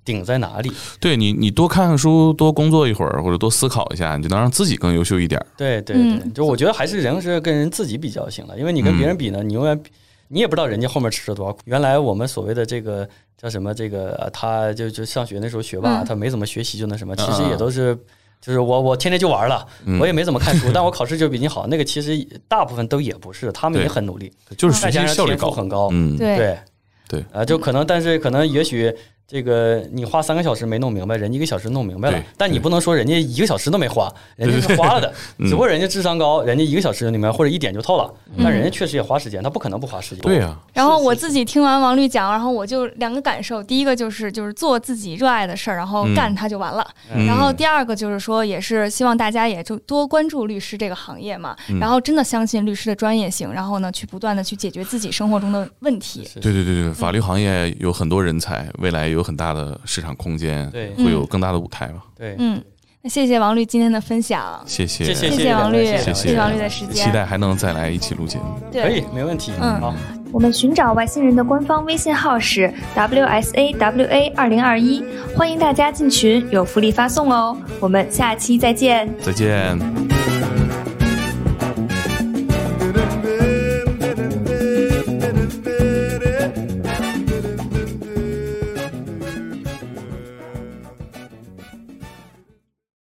顶在哪里。对你，你多看看书，多工作一会儿，或者多思考一下，你就能让自己更优秀一点儿。对对对，嗯就我觉得还是人是跟人自己比较行了，因为你跟别人比呢，你永远比你也不知道人家后面吃了多少苦。原来我们所谓的这个叫什么？这个呃他就就上学那时候学霸，嗯他没怎么学习就那什么，其嗯实也都是。就是我，我天天就玩了，嗯我也没怎么看书，但我考试就比你好。那个其实大部分都也不是，他们也很努力，就是学再加上习效率高，天赋很高。嗯，对对对啊，就可能，但是可能也许这个你花三个小时没弄明白，人家一个小时弄明白了，但你不能说人家一个小时都没花，人家是花了的，嗯。只不过人家智商高，人家一个小时就明白或者一点就透了，嗯。但人家确实也花时间，他不可能不花时间。对呀，然后我自己听完王律讲，然后我就两个感受，第一个就是就是做自己热爱的事儿，然后嗯。干它就完了。嗯。然后第二个就是说，也是希望大家也就多关注律师这个行业嘛，嗯。然后真的相信律师的专业性，然后呢去不断的去解决自己生活中的问题。对对对对，法律行业有很多人才，未来有很大的市场空间，对会有更大的舞台嘛。对，嗯，那谢谢王律今天的分享，谢谢，谢谢谢谢王律，谢谢谢王律的时间。期待还能再来一起录节目。对可以，没问题。嗯好。我们寻找外星人的官方微信号是 wsawa 二零二一，欢迎大家进群，有福利发送哦。我们下期再见。再见。